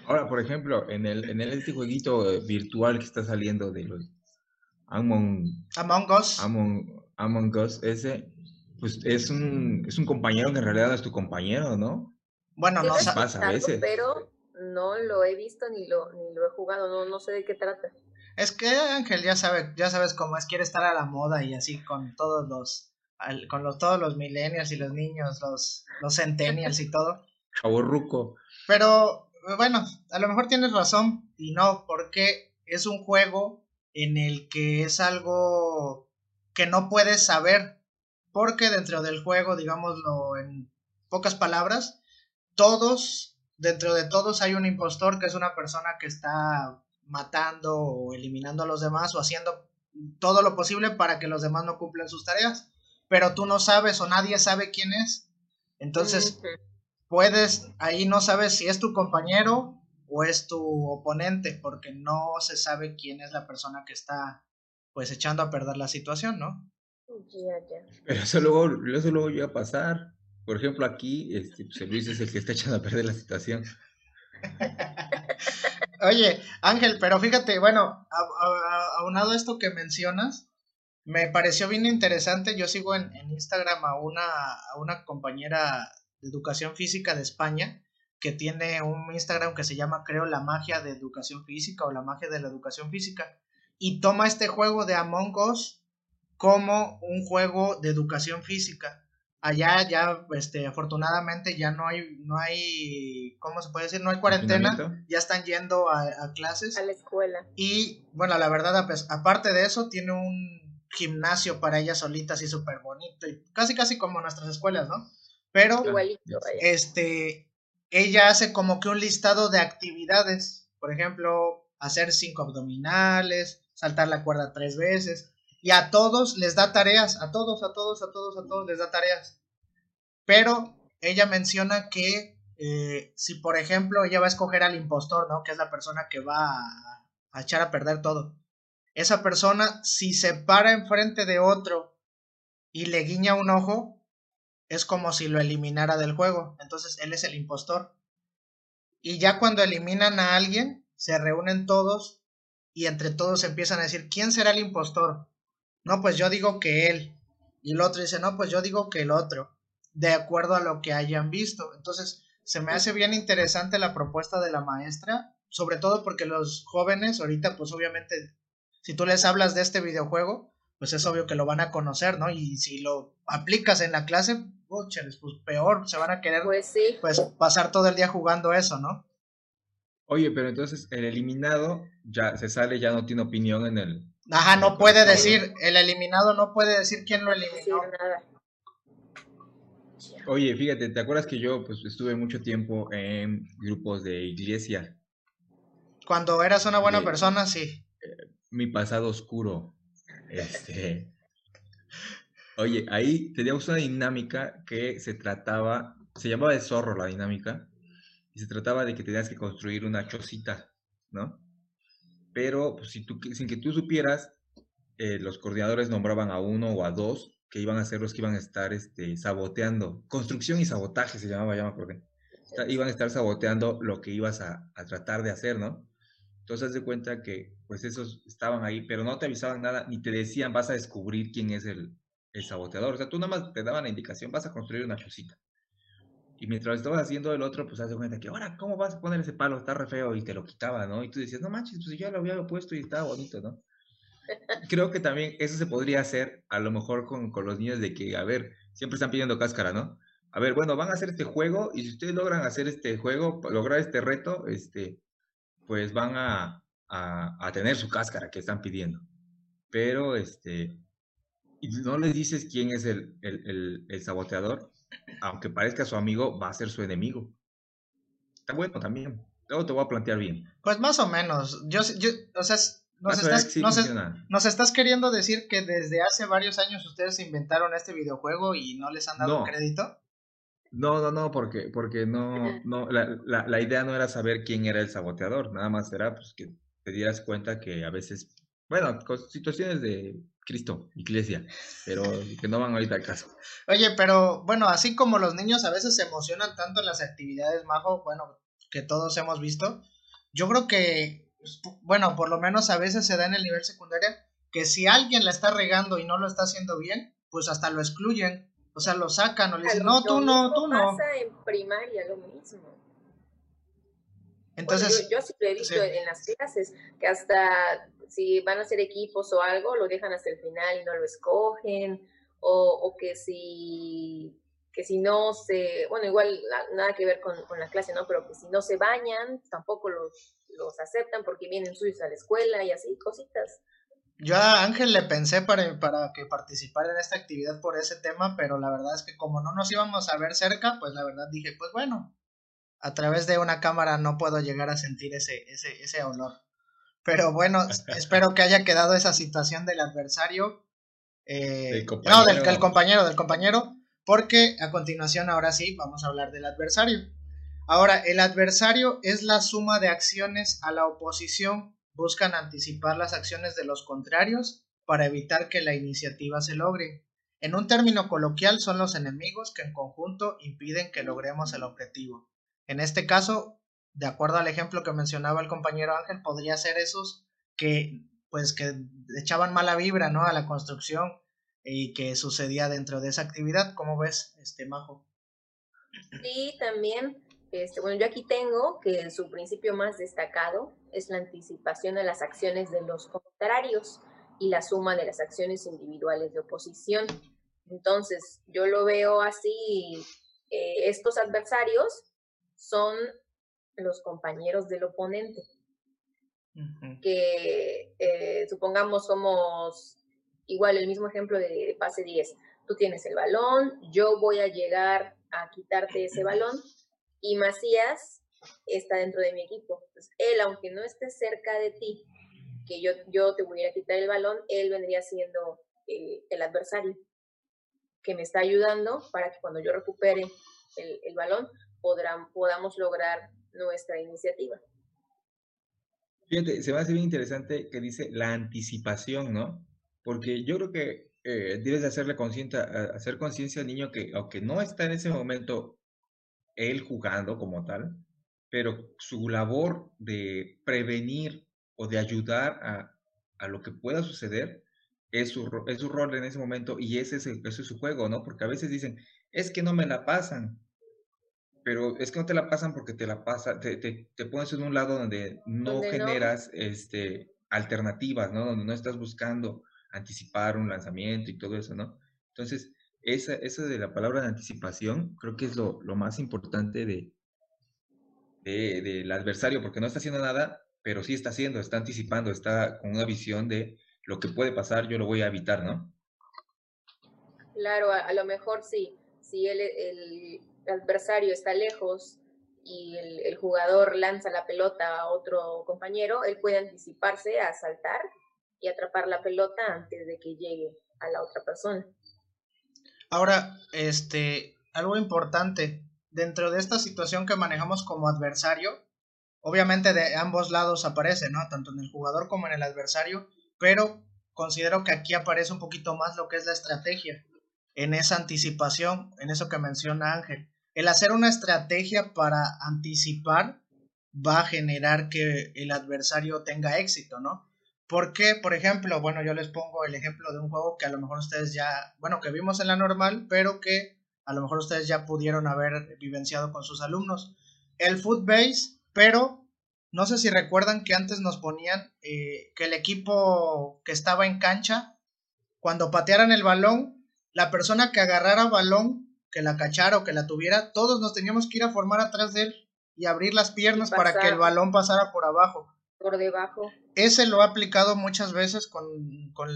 Ahora, por ejemplo, en el, en el este jueguito virtual que está saliendo de los Among, Among Us. Among, Us, ese, pues es un, es un compañero que en realidad es tu compañero, ¿no? Bueno, no pasa a veces. Pero no lo he visto ni lo, ni lo he jugado, no, no sé de qué trata. Es que Ángel ya sabe, ya sabes cómo es, quiere estar a la moda y así con todos los con los, todos los millennials y los niños, los, los centennials y todo. Chaborruco. Pero bueno, a lo mejor tienes razón y no, porque es un juego en el que es algo que no puedes saber, porque dentro del juego, digámoslo en pocas palabras, todos, dentro de todos hay un impostor que es una persona que está matando o eliminando a los demás o haciendo todo lo posible para que los demás no cumplan sus tareas, pero tú no sabes o nadie sabe quién es. Entonces, puedes, ahí no sabes si es tu compañero o es tu oponente, porque no se sabe quién es la persona que está pues echando a perder la situación, ¿no? Pero eso luego, eso luego llega a pasar. Por ejemplo, aquí, este, pues Luis es el que está echando a perder la situación. Oye, Ángel, pero fíjate, bueno, aunado a esto que mencionas, me pareció bien interesante. Yo sigo en, Instagram a una, a una compañera de educación física de España que tiene un Instagram que se llama, creo, La Magia de Educación Física o La Magia de la Educación Física. Y toma este juego de Among Us como un juego de educación física. Allá ya este afortunadamente ya no hay no hay cómo se puede decir no hay cuarentena ya están yendo a, clases. A la escuela. Y bueno la verdad pues, aparte de eso tiene un gimnasio para ellas solitas y súper bonito y casi casi como nuestras escuelas no pero este ella hace como que un listado de actividades por ejemplo hacer cinco abdominales saltar la cuerda tres veces y a todos les da tareas, a todos, a todos, a todos, a todos les da tareas. Pero ella menciona que eh, si, por ejemplo, ella va a escoger al impostor, ¿no? Que es la persona que va a, a echar a perder todo. Esa persona, si se para enfrente de otro y le guiña un ojo, es como si lo eliminara del juego. Entonces él es el impostor. Y ya cuando eliminan a alguien, se reúnen todos y entre todos empiezan a decir, ¿quién será el impostor? no, pues yo digo que él. Y el otro dice, no, pues yo digo que el otro, de acuerdo a lo que hayan visto. Entonces, se me hace bien interesante la propuesta de la maestra, sobre todo porque los jóvenes ahorita, pues obviamente, si tú les hablas de este videojuego, pues es obvio que lo van a conocer, ¿no? Y si lo aplicas en la clase, pues peor, se van a querer pues, sí. pues pasar todo el día jugando eso, ¿no? Oye, pero entonces el eliminado ya se sale, ya no tiene opinión en el, Ajá, no puede decir, el eliminado no puede decir quién lo eliminó. Oye, fíjate, ¿te acuerdas que yo pues estuve mucho tiempo en grupos de iglesia? Cuando eras una buena persona, sí. Eh, mi pasado oscuro. Este. Oye, ahí teníamos una dinámica que se trataba, se llamaba de zorro la dinámica, y se trataba de que tenías que construir una chocita, ¿no? pero pues, si tú, sin que tú supieras, eh, los coordinadores nombraban a uno o a dos que iban a ser los que iban a estar este, saboteando. Construcción y sabotaje se llamaba, ya me acordé. Iban a estar saboteando lo que ibas a, tratar de hacer, ¿no? Entonces, haz de cuenta que, pues, esos estaban ahí, pero no te avisaban nada, ni te decían, vas a descubrir quién es el, el saboteador. O sea, tú nada más te daban la indicación, vas a construir una chocita. Y mientras estabas haciendo el otro, pues hace cuenta que, ahora, ¿cómo vas a poner ese palo? Está re feo y te lo quitaba, ¿no? Y tú decías, no manches, pues yo lo había puesto y estaba bonito, ¿no? Creo que también eso se podría hacer a lo mejor con, con los niños de que, a ver, siempre están pidiendo cáscara, ¿no? A ver, bueno, van a hacer este juego y si ustedes logran hacer este juego, lograr este reto, este, pues van a, a, a tener su cáscara que están pidiendo. Pero, este, no les dices quién es el, el, el, el saboteador, aunque parezca su amigo, va a ser su enemigo. Está bueno también. Luego te voy a plantear bien. Pues más o menos. Yo, yo o sea, nos estás, nos, estás, queriendo decir que desde hace varios años ustedes inventaron este videojuego y no les han dado crédito. No, no, no, porque, porque no, no, la, la, la, idea no era saber quién era el saboteador, nada más era pues que te dieras cuenta que a veces, bueno, situaciones de Cristo, iglesia, pero que no van ahorita al caso. Oye, pero bueno, así como los niños a veces se emocionan tanto en las actividades, Majo, bueno, que todos hemos visto, yo creo que, bueno, por lo menos a veces se da en el nivel secundario que si alguien la está regando y no lo está haciendo bien, pues hasta lo excluyen, o sea, lo sacan o le dicen, no, tú no, tú no. pasa en primaria lo mismo. Entonces, yo, sí lo he visto en las clases, que hasta si van a hacer equipos o algo, lo dejan hasta el final y no lo escogen, o, que si que si no se, bueno, igual nada que ver con, la clase, ¿no? Pero que si no se bañan, tampoco los, los aceptan porque vienen suyos a la escuela y así, cositas. Yo a Ángel le pensé para, para que participara en esta actividad por ese tema, pero la verdad es que como no nos íbamos a ver cerca, pues la verdad dije, pues bueno, a través de una cámara no puedo llegar a sentir ese, ese, ese olor. Pero bueno, espero que haya quedado esa situación del adversario. Eh, no, del, del compañero, del compañero. Porque a continuación, ahora sí, vamos a hablar del adversario. Ahora, el adversario es la suma de acciones a la oposición. Buscan anticipar las acciones de los contrarios para evitar que la iniciativa se logre. En un término coloquial, son los enemigos que en conjunto impiden que logremos el objetivo. En este caso, de acuerdo al ejemplo que mencionaba el compañero Ángel, podría ser esos que pues que echaban mala vibra, ¿no? a la construcción y que sucedía dentro de esa actividad. ¿Cómo ves, este Majo? Sí, también, este, bueno, yo aquí tengo que su principio más destacado es la anticipación a las acciones de los contrarios y la suma de las acciones individuales de oposición. Entonces, yo lo veo así, eh, estos adversarios son los compañeros del oponente. Que eh, supongamos somos igual el mismo ejemplo de, pase 10. Tú tienes el balón, yo voy a llegar a quitarte ese balón y Macías está dentro de mi equipo. Entonces, él, aunque no esté cerca de ti, que yo, yo te voy a quitar el balón, él vendría siendo el, el adversario que me está ayudando para que cuando yo recupere el, el balón, podamos lograr nuestra iniciativa. Fíjate, se va a hacer bien interesante que dice la anticipación, ¿no? Porque yo creo que eh, debes de hacerle hacer conciencia al niño que, aunque no está en ese momento él jugando como tal, pero su labor de prevenir o de ayudar a, a lo que pueda suceder es su, es su rol en ese momento y ese es, ese es su juego, ¿no? Porque a veces dicen, es que no me la pasan, pero es que no te la pasan porque te la pasa, te, te, te pones en un lado donde no generas Este, alternativas, ¿no? Donde no estás buscando anticipar un lanzamiento y todo eso, ¿no? Entonces, esa, esa de la palabra de anticipación creo que es lo, lo más importante de, de, del adversario, porque no está haciendo nada, pero sí está haciendo, está anticipando, está con una visión de lo que puede pasar, yo lo voy a evitar, ¿no? Claro, a, lo mejor sí, si el, el, adversario está lejos y el, jugador lanza la pelota a otro compañero, él puede anticiparse a saltar y atrapar la pelota antes de que llegue a la otra persona. Ahora, este, algo importante, dentro de esta situación que manejamos como adversario, obviamente de ambos lados aparece, ¿no? Tanto en el jugador como en el adversario, pero considero que aquí aparece un poquito más lo que es la estrategia, en esa anticipación, en eso que menciona Ángel el hacer una estrategia para anticipar va a generar que el adversario tenga éxito, ¿no? Porque, por ejemplo, bueno, yo les pongo el ejemplo de un juego que a lo mejor ustedes ya, bueno, que vimos en la normal, pero que a lo mejor ustedes ya pudieron haber vivenciado con sus alumnos. El Footbase, pero no sé si recuerdan que antes nos ponían eh, que el equipo que estaba en cancha, cuando patearan el balón, la persona que agarrara balón que la cachara o que la tuviera, todos nos teníamos que ir a formar atrás de él y abrir las piernas para que el balón pasara por abajo. Por debajo. Ese lo he aplicado muchas veces con, con,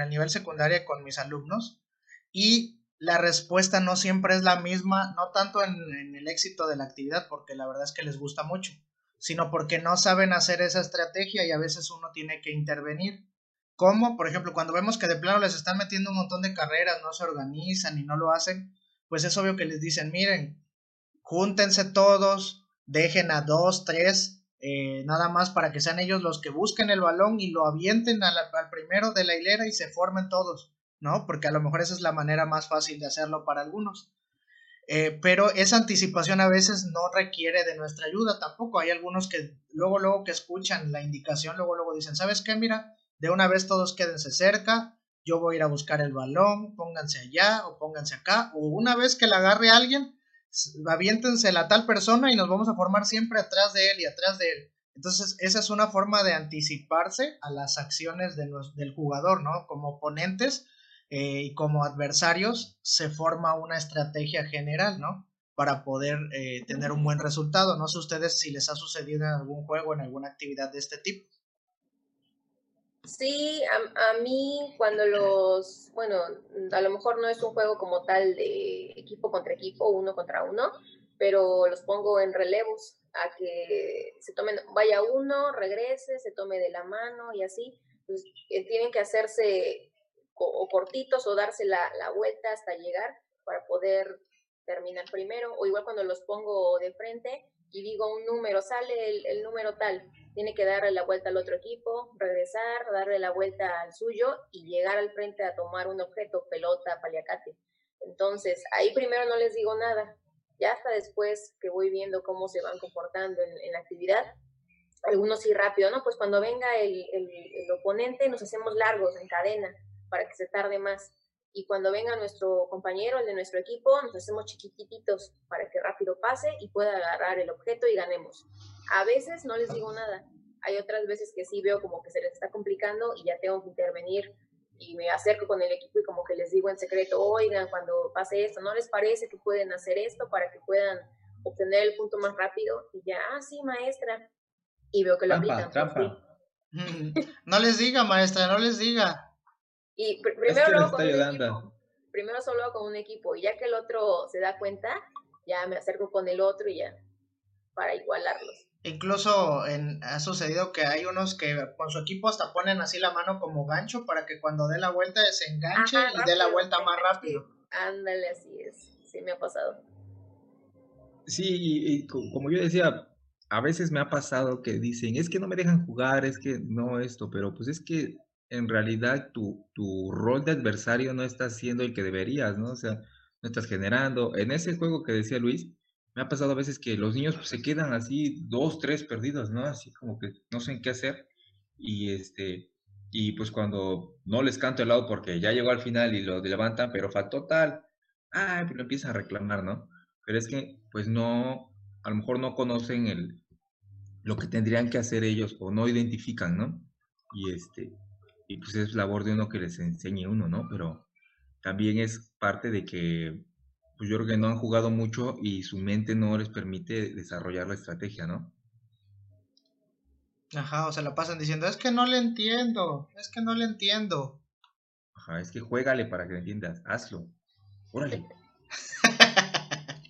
el nivel secundario con mis alumnos y la respuesta no siempre es la misma, no tanto en, el éxito de la actividad, porque la verdad es que les gusta mucho, sino porque no saben hacer esa estrategia y a veces uno tiene que intervenir. Como, por ejemplo, cuando vemos que de plano les están metiendo un montón de carreras, no se organizan y no lo hacen, pues es obvio que les dicen, miren, júntense todos, dejen a dos, tres, eh, nada más para que sean ellos los que busquen el balón y lo avienten al, primero de la hilera y se formen todos, ¿no? Porque a lo mejor esa es la manera más fácil de hacerlo para algunos. Eh, pero esa anticipación a veces no requiere de nuestra ayuda tampoco. Hay algunos que luego, luego que escuchan la indicación, luego, luego dicen, ¿sabes qué? Mira, de una vez todos quédense cerca, yo voy a ir a buscar el balón, pónganse allá o pónganse acá, o una vez que la agarre alguien, aviéntense la tal persona y nos vamos a formar siempre atrás de él y atrás de él. Entonces, esa es una forma de anticiparse a las acciones del jugador, ¿no? Como oponentes, eh, y como adversarios se forma una estrategia general, ¿no? Para poder eh, tener un buen resultado. No sé ustedes si les ha sucedido en algún juego, en alguna actividad de este tipo. Sí, a, mí cuando los, bueno, a lo mejor no es un juego como tal de equipo contra equipo, uno contra uno, pero los pongo en relevos a que se tomen, vaya uno, regrese, se tome de la mano y así. Pues, eh, tienen que hacerse o, cortitos o darse la, vuelta hasta llegar para poder terminar primero. O igual cuando los pongo de frente y digo un número, sale el, el número tal, tiene que darle la vuelta al otro equipo, regresar, darle la vuelta al suyo y llegar al frente a tomar un objeto, pelota, paliacate. Entonces, ahí primero no les digo nada. Ya hasta después que voy viendo cómo se van comportando en, en la actividad, algunos sí rápido, ¿no? Pues cuando venga el, el, el oponente nos hacemos largos en cadena para que se tarde más. Y cuando venga nuestro compañero, el de nuestro equipo, nos hacemos chiquititos para que rápido pase y pueda agarrar el objeto y ganemos. A veces no les digo nada. Hay otras veces que sí veo como que se les está complicando y ya tengo que intervenir y me acerco con el equipo y como que les digo en secreto, oigan, cuando pase esto, ¿no les parece que pueden hacer esto para que puedan obtener el punto más rápido? Y ya, ah, sí, maestra. Y veo que lo aplican. No les diga, maestra, no les diga. Y primero lo con un equipo. Primero solo con un equipo y ya que el otro se da cuenta, ya me acerco con el otro y ya para igualarlos. Incluso en, ha sucedido que hay unos que con su equipo hasta ponen así la mano como gancho para que cuando dé la vuelta se enganche y dé la vuelta más rápido. Ándale, así es. Sí, me ha pasado. Sí, y, como yo decía, a veces me ha pasado que dicen, es que no me dejan jugar, es que no esto, pero pues es que en realidad tu, tu rol de adversario no está siendo el que deberías, ¿no? O sea, no estás generando. En ese juego que decía Luis, me ha pasado a veces que los niños pues, se quedan así dos, tres perdidos, ¿no? Así como que no saben qué hacer. Y este, y pues cuando no les canto el lado porque ya llegó al final y lo levantan, pero faltó tal, ay, pues lo empiezan a reclamar, ¿no? Pero es que, pues no, a lo mejor no conocen el, lo que tendrían que hacer ellos o no identifican, ¿no? Y este, y pues es labor de uno que les enseñe uno, ¿no? Pero también es parte de que pues yo creo que no han jugado mucho y su mente no les permite desarrollar la estrategia, ¿no? Ajá, o se la pasan diciendo, es que no le entiendo, es que no le entiendo. Ajá, es que juégale para que le entiendas, hazlo. Órale.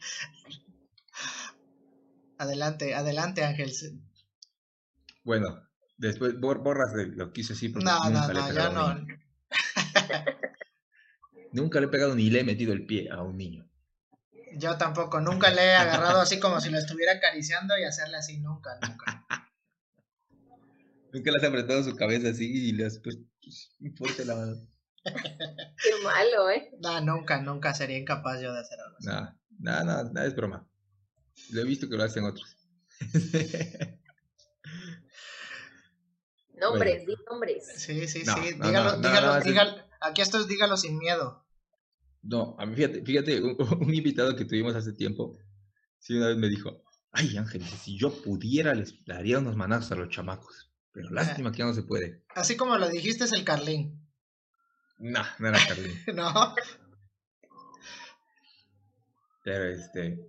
adelante, adelante, Ángel. Bueno, después borras lo que hice así. Porque no, no, no, ya no. nunca le he pegado ni le he metido el pie a un niño. Yo tampoco, nunca le he agarrado así como si lo estuviera acariciando y hacerle así, nunca, nunca. nunca le has apretado su cabeza así y le has puesto fuerte la mano. Qué malo, ¿eh? No, nunca, nunca sería incapaz yo de hacer algo así. No, no, no, no es broma. Lo he visto que lo hacen otros. Nombres, di nombres. Sí, sí, sí. dígalo, dígalo, dígalo. Aquí esto es dígalo sin miedo. No, a mí fíjate, fíjate un, invitado que tuvimos hace tiempo, sí, una vez me dijo, ay Ángel, si yo pudiera les daría unos manazos a los chamacos, pero lástima que ya no se puede. Así como lo dijiste es el Carlín. No, no era Carlín. no. Pero este,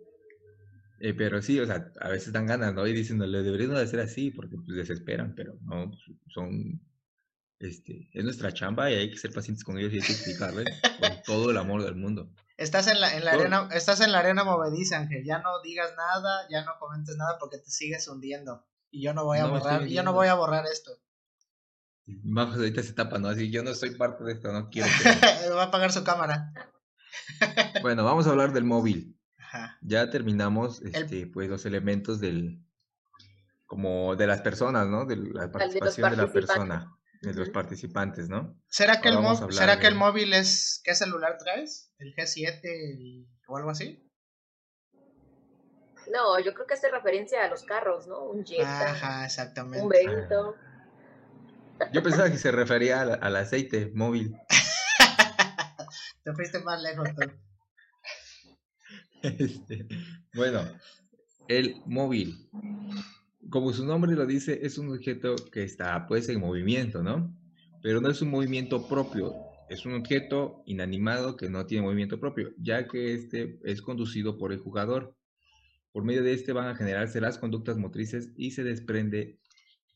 eh, pero sí, o sea, a veces dan ganas, ¿no? Y dicen, no, le deberían de hacer así porque pues desesperan, pero no, pues, son este, es nuestra chamba y hay que ser pacientes con ellos y hay que explicarles con todo el amor del mundo. Estás en la, en la arena, estás en la arena movediza, Ángel. Ya no digas nada, ya no comentes nada porque te sigues hundiendo. Y yo no voy a borrar, yo no voy a borrar esto. Vamos, ahorita se tapa, ¿no? Así yo no soy parte de esto, no quiero que... Va a apagar su cámara. bueno, vamos a hablar del móvil. Ya terminamos este, pues los elementos del como de las personas, ¿no? De la participación de la persona de los participantes, ¿no? ¿Será que, el, ¿será que el móvil es, qué celular traes? ¿El G7 o algo así? No, yo creo que hace referencia a los carros, ¿no? Un Jetta. Ajá, exactamente. Un Vento. Yo pensaba que se refería al, aceite móvil. Te fuiste más lejos tú. Este, bueno, el móvil como su nombre lo dice, es un objeto que está pues en movimiento, ¿no? Pero no es un movimiento propio, es un objeto inanimado que no tiene movimiento propio, ya que este es conducido por el jugador. Por medio de este van a generarse las conductas motrices y se desprende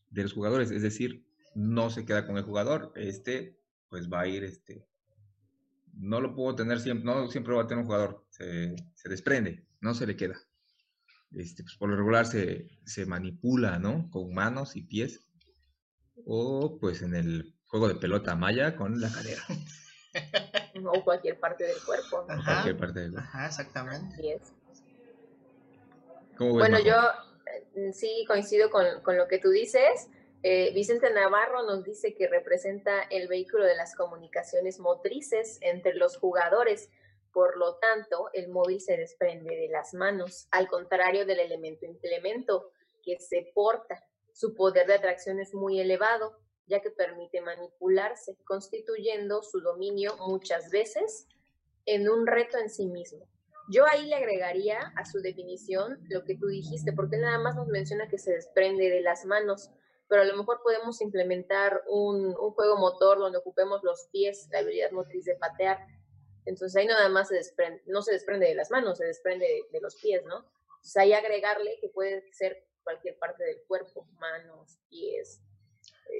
de los jugadores, es decir, no se queda con el jugador, este pues va a ir, este, no lo puedo tener siempre, no siempre va a tener un jugador, se, desprende, no se le queda. Este, pues por lo regular se, se manipula, ¿no? Con manos y pies, o pues en el juego de pelota maya con la cadera. o cualquier parte del cuerpo. cualquier parte del cuerpo. Ajá, exactamente. bueno, yo eh, sí coincido con, con, lo que tú dices. Eh, Vicente Navarro nos dice que representa el vehículo de las comunicaciones motrices entre los jugadores. Por lo tanto, el móvil se desprende de las manos, al contrario del elemento implemento que se porta. Su poder de atracción es muy elevado, ya que permite manipularse, constituyendo su dominio muchas veces en un reto en sí mismo. Yo ahí le agregaría a su definición lo que tú dijiste, porque nada más nos menciona que se desprende de las manos, pero a lo mejor podemos implementar un, juego motor donde ocupemos los pies, la habilidad motriz de patear. Entonces ahí nada más se desprende, no se desprende de las manos, se desprende de, los pies, ¿no? Entonces ahí agregarle que puede ser cualquier parte del cuerpo, manos, pies,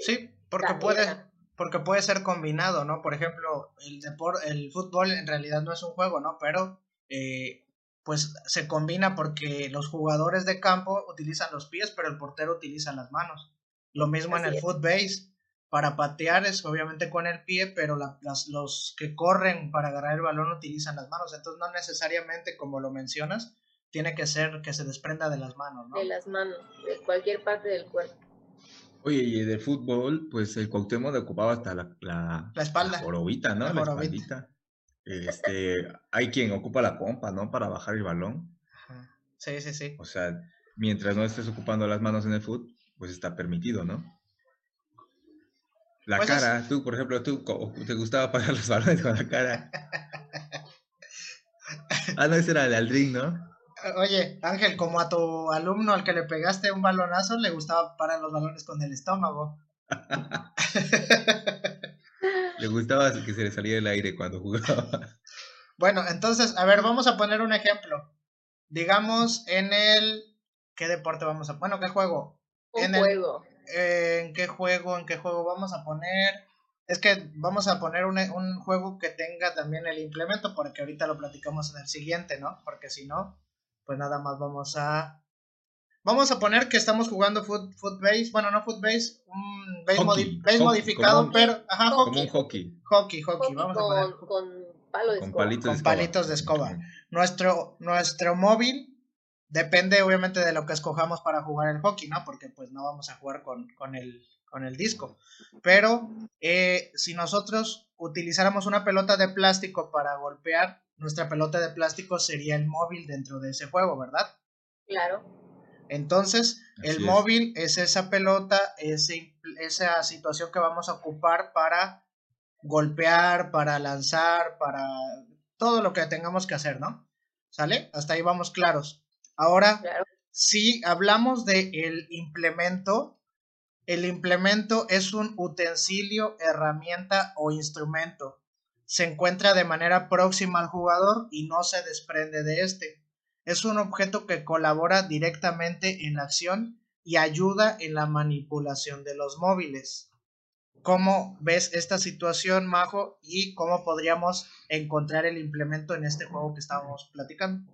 Sí, porque puede, porque puede ser combinado, ¿no? Por ejemplo, el el fútbol en realidad no es un juego, ¿no? Pero eh, pues se combina porque los jugadores de campo utilizan los pies, pero el portero utiliza las manos. Lo mismo en el footbase. Para patear es obviamente con el pie, pero las, los que corren para agarrar el balón utilizan las manos. Entonces no necesariamente, como lo mencionas, tiene que ser que se desprenda de las manos, ¿no? De las manos, de cualquier parte del cuerpo. Oye, y de fútbol, pues el Cuauhtémoc ocupaba hasta la, la, espalda. La jorobita, ¿no? La, espaldita. Este, hay quien ocupa la pompa, ¿no? Para bajar el balón. Sí, sí, sí. O sea, mientras no estés ocupando las manos en el fútbol, pues está permitido, ¿no? La pues cara, tú, por ejemplo, tú te gustaba pagar los balones con la cara. ah, no, ese era el Aldrin, ¿no? Oye, Ángel, como a tu alumno al que le pegaste un balonazo, le gustaba parar los balones con el estómago. le gustaba que se le saliera el aire cuando jugaba. Bueno, entonces, a ver, vamos a poner un ejemplo. Digamos en el... ¿Qué deporte vamos a... Bueno, ¿qué juego? Un en juego. ¿En qué juego? ¿En qué juego vamos a poner? Es que vamos a poner un, un juego que tenga también el implemento, porque ahorita lo platicamos en el siguiente, ¿no? Porque si no, pues nada más vamos a vamos a poner que estamos jugando foot, base, bueno, no foot base, un base, modificado, pero ajá, hockey. Como un hockey. Hockey, hockey, vamos con, a poner con palo de con escoba. Palitos, de con palitos de escoba. Nuestro nuestro móvil depende obviamente de lo que escojamos para jugar el hockey, ¿no? Porque pues no vamos a jugar con, con el con el disco. Pero eh, si nosotros utilizáramos una pelota de plástico para golpear nuestra pelota de plástico sería el móvil dentro de ese juego, ¿verdad? Claro. Entonces, el móvil es esa pelota, ese, esa situación que vamos a ocupar para golpear, para lanzar, para todo lo que tengamos que hacer, ¿no? ¿Sale? Hasta ahí vamos claros. Ahora, si hablamos de el implemento, el implemento es un utensilio, herramienta o instrumento se encuentra de manera próxima al jugador y no se desprende de este. Es un objeto que colabora directamente en la acción y ayuda en la manipulación de los móviles. ¿Cómo ves esta situación, Majo? ¿Y cómo podríamos encontrar el implemento en este juego que estábamos platicando?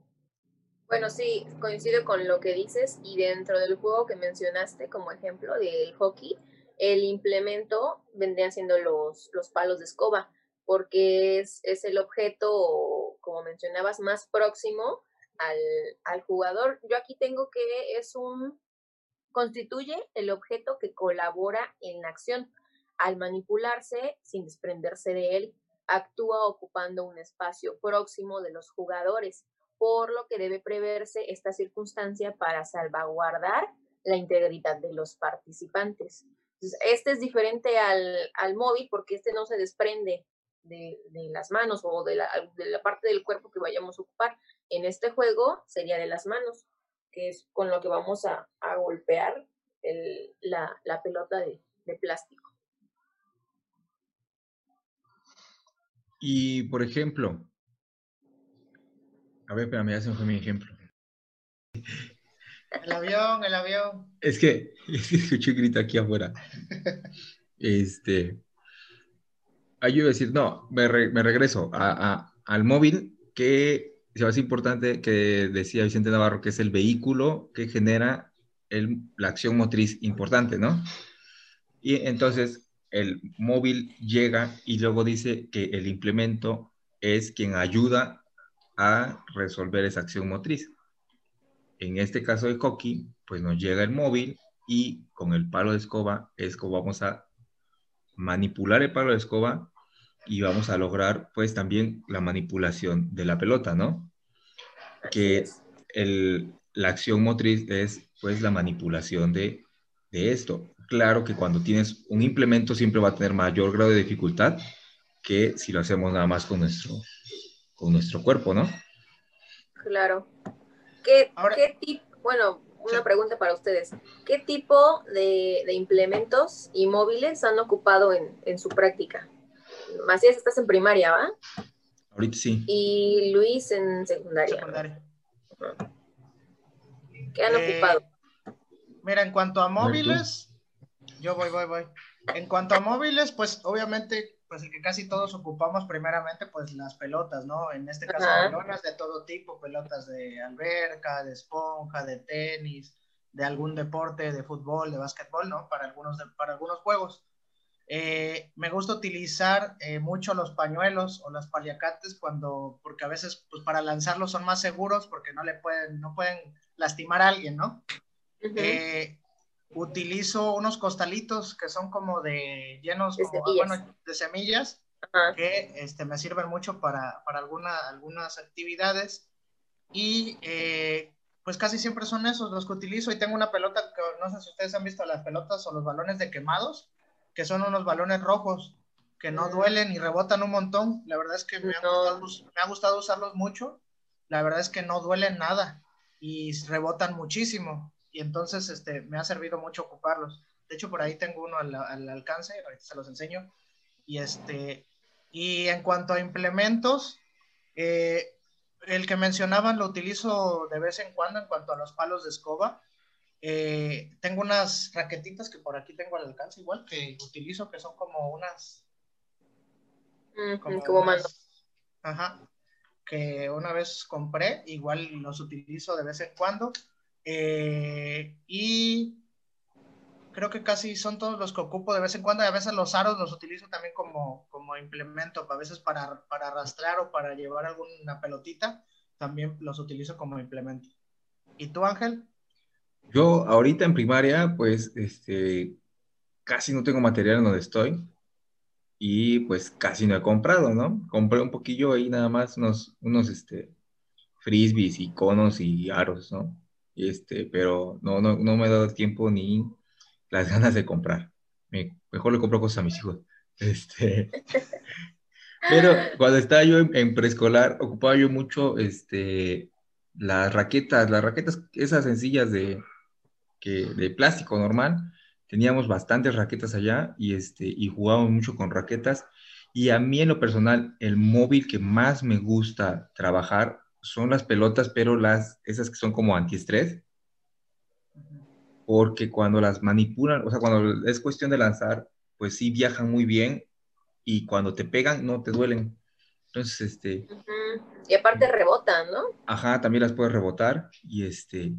Bueno, sí, coincido con lo que dices y dentro del juego que mencionaste como ejemplo del hockey, el implemento vendrían siendo los, los palos de escoba porque es, el objeto, como mencionabas, más próximo al, jugador. Yo aquí tengo que es un, constituye el objeto que colabora en la acción. Al manipularse, sin desprenderse de él, actúa ocupando un espacio próximo de los jugadores, por lo que debe preverse esta circunstancia para salvaguardar la integridad de los participantes. este es diferente al, al móvil porque este no se desprende de, las manos o de la, de la, parte del cuerpo que vayamos a ocupar. En este juego sería de las manos, que es con lo que vamos a, golpear la, pelota de, plástico. Y, por ejemplo, a ver, espérame, ya se me fue mi ejemplo. El avión, el avión. Es que, es que escuché un grito aquí afuera. Este. Ahí yo iba a decir, no, me, re- me regreso a- a- al móvil, que se me hace importante que decía Vicente Navarro, que es el vehículo que genera el- la acción motriz importante, ¿no? Y entonces el móvil llega y luego dice que el implemento es quien ayuda a resolver esa acción motriz. En este caso de Coqui, pues nos llega el móvil y con el palo de escoba es como vamos a manipular el palo de escoba y vamos a lograr pues también la manipulación de la pelota, ¿no? Que el, la acción motriz es pues la manipulación de, de esto. Claro que cuando tienes un implemento siempre va a tener mayor grado de dificultad que si lo hacemos nada más con nuestro, con nuestro cuerpo, ¿no? Claro. ¿Qué, Ahora- qué bueno, una Sí. pregunta para ustedes. ¿Qué tipo de, de implementos y móviles han ocupado en, en su práctica? Macías, estás en primaria, ¿va? Ahorita sí. Y Luis en secundaria. Secundaria. ¿Qué han Eh, ocupado? Mira, en cuanto a móviles, yo voy, voy, voy. En cuanto a móviles, pues obviamente, pues el que casi todos ocupamos primeramente, pues las pelotas, ¿no? En este caso, Ajá. pelotas de todo tipo, pelotas de alberca, de esponja, de tenis, de algún deporte, de fútbol, de básquetbol, ¿no? Para algunos, de- para algunos juegos. Eh, me gusta utilizar eh, mucho los pañuelos o las paliacates cuando, porque a veces, pues para lanzarlos son más seguros porque no le pueden, no pueden lastimar a alguien, ¿no? Ujú. Eh, utilizo unos costalitos que son como de llenos De como, semillas. bueno, de semillas Ajá. que este, me sirven mucho para, para alguna, algunas actividades y eh, pues casi siempre son esos los que utilizo y tengo una pelota que no sé si ustedes han visto las pelotas o los balones de quemados que son unos balones rojos que no Mm. duelen y rebotan un montón la verdad es que me, ha gustado, us- me ha gustado usarlos mucho la verdad es que no duelen nada y rebotan muchísimo y entonces este, me ha servido mucho ocuparlos de hecho por ahí tengo uno al, al alcance ahorita se los enseño y este y en cuanto a implementos, eh, el que mencionaban lo utilizo de vez en cuando en cuanto a los palos de escoba. Eh, tengo unas raquetitas que por aquí tengo al alcance igual que utilizo que son como unas como Como unas- mando. ajá, que una vez compré, igual los utilizo de vez en cuando. Eh, y creo que casi son todos los que ocupo de vez en cuando y a veces los aros los utilizo también como, como implemento, a veces para, para arrastrar o para llevar alguna pelotita, también los utilizo como implemento. ¿Y tú, Ángel? Yo ahorita en primaria, pues, este, casi no tengo material en donde estoy y pues casi no he comprado, ¿no? Compré un poquillo ahí nada más, unos, unos, este, frisbees y conos y aros, ¿no? Este, pero no, no, no me he dado tiempo ni las ganas de comprar. Me- mejor le compro cosas a mis hijos. Este, pero cuando estaba yo en, en preescolar, ocupaba yo mucho, este, las raquetas, las raquetas, esas sencillas de, que, de plástico normal. Teníamos bastantes raquetas allá y, este, y jugábamos mucho con raquetas. Y a mí en lo personal, el móvil que más me gusta trabajar son las pelotas, pero las, esas que son como antiestrés, porque cuando las manipulan, o sea, cuando es cuestión de lanzar, pues sí viajan muy bien y cuando te pegan no te duelen. Entonces, este. Y aparte rebotan, ¿no? ajá, también las puedes rebotar y este,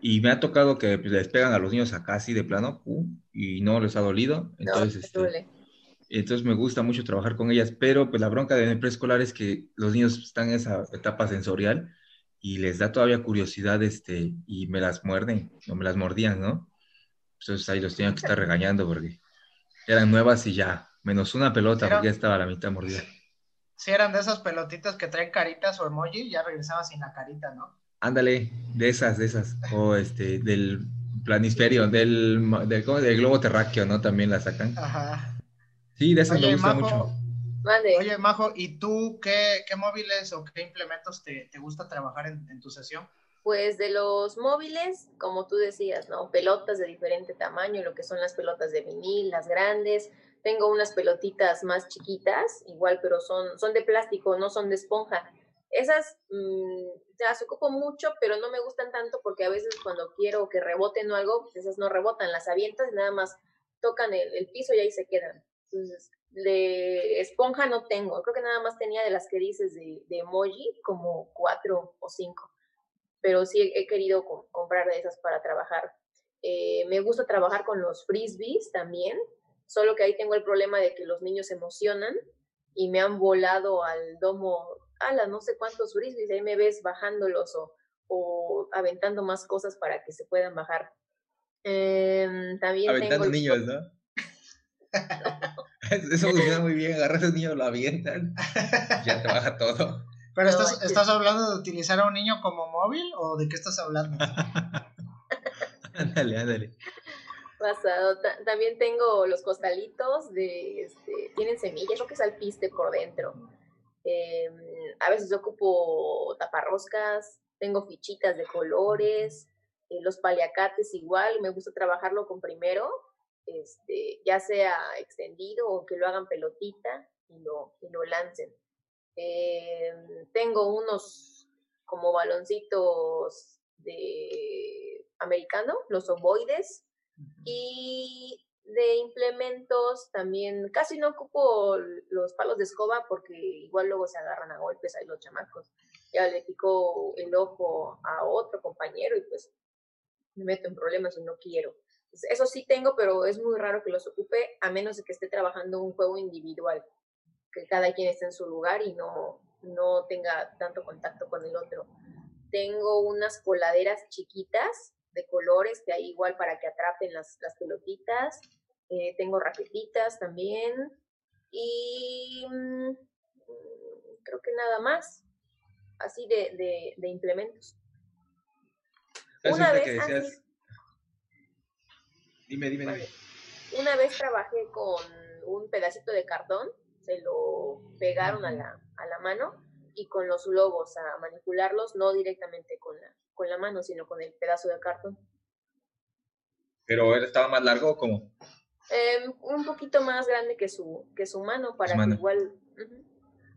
y me ha tocado que pues, les pegan a los niños acá así de plano, pum, y no les ha dolido. No, Entonces, te este, duele. Entonces me gusta mucho trabajar con ellas, pero pues la bronca de preescolar es que los niños están en esa etapa sensorial y les da todavía curiosidad este, y me las muerden, o me las mordían, ¿no? Entonces ahí los tenía que estar regañando porque eran nuevas y ya, menos una pelota porque ya estaba a la mitad mordida. Si eran de esas pelotitas que traen caritas o emoji, ya regresaba sin la carita, ¿no? Ándale, de esas, de esas, o este, del planisferio, del, del, del globo terráqueo, ¿no? También la sacan. Ajá. Sí, de esas me Oye, gusta Majo, mucho. Mande. Oye, Majo, ¿y tú qué, qué móviles o qué implementos te, te gusta trabajar en, en tu sesión? Pues de los móviles, como tú decías, ¿no? Pelotas de diferente tamaño, lo que son las pelotas de vinil, las grandes. Tengo unas pelotitas más chiquitas, igual, pero son, son de plástico, no son de esponja. Esas mmm, las ocupo mucho, pero no me gustan tanto porque a veces cuando quiero que reboten o algo, pues esas no rebotan, las avientas y nada más tocan el, el piso y ahí se quedan. Entonces, de esponja no tengo, creo que nada más tenía de las que dices de, de emoji, como cuatro o cinco, pero sí he, he querido comprar de esas para trabajar. Eh, me gusta trabajar con los frisbees también, solo que ahí tengo el problema de que los niños se emocionan y me han volado al domo, ala, no sé cuántos frisbees, ahí me ves bajándolos o, o aventando más cosas para que se puedan bajar. Eh, también Aventando tengo el- niños, ¿no? Eso funciona muy bien, agarras a un niño, lo avientan, ya te baja todo. Pero No, estás, ¿estás hablando de utilizar a un niño como móvil o de qué estás hablando? Ándale, ándale. pasado. Ta- también tengo los costalitos de, este, tienen semillas, creo que es alpiste por dentro. Eh, a veces ocupo taparroscas, tengo fichitas de colores, eh, los paliacates igual, me gusta trabajarlo con primero, este, ya sea extendido o que lo hagan pelotita y lo, y lo lancen. Eh, tengo unos como baloncitos de americano, los ovoides, y de implementos también casi no ocupo los palos de escoba porque igual luego se agarran a golpes ahí los chamacos. Ya le picó el ojo a otro compañero y pues me meto en problemas y no quiero. Eso sí tengo, pero es muy raro que los ocupe a menos de que esté trabajando un juego individual, que cada quien esté en su lugar y no, no tenga tanto contacto con el otro. Tengo unas coladeras chiquitas de colores que hay igual para que atrapen las, las pelotitas. Eh, tengo raquetitas también. Y mm, creo que nada más. Así de, de, de implementos. ¿Sabes Una ahorita que vez, ah, decías? Dime, dime, dime. Una vez trabajé con un pedacito de cartón, se lo pegaron a la, a la mano y con los logos a manipularlos, no directamente con la, con la mano, sino con el pedazo de cartón. ¿Pero él estaba más largo o cómo? Eh, un poquito más grande que su, que su mano para Su mano. que igual... ujú.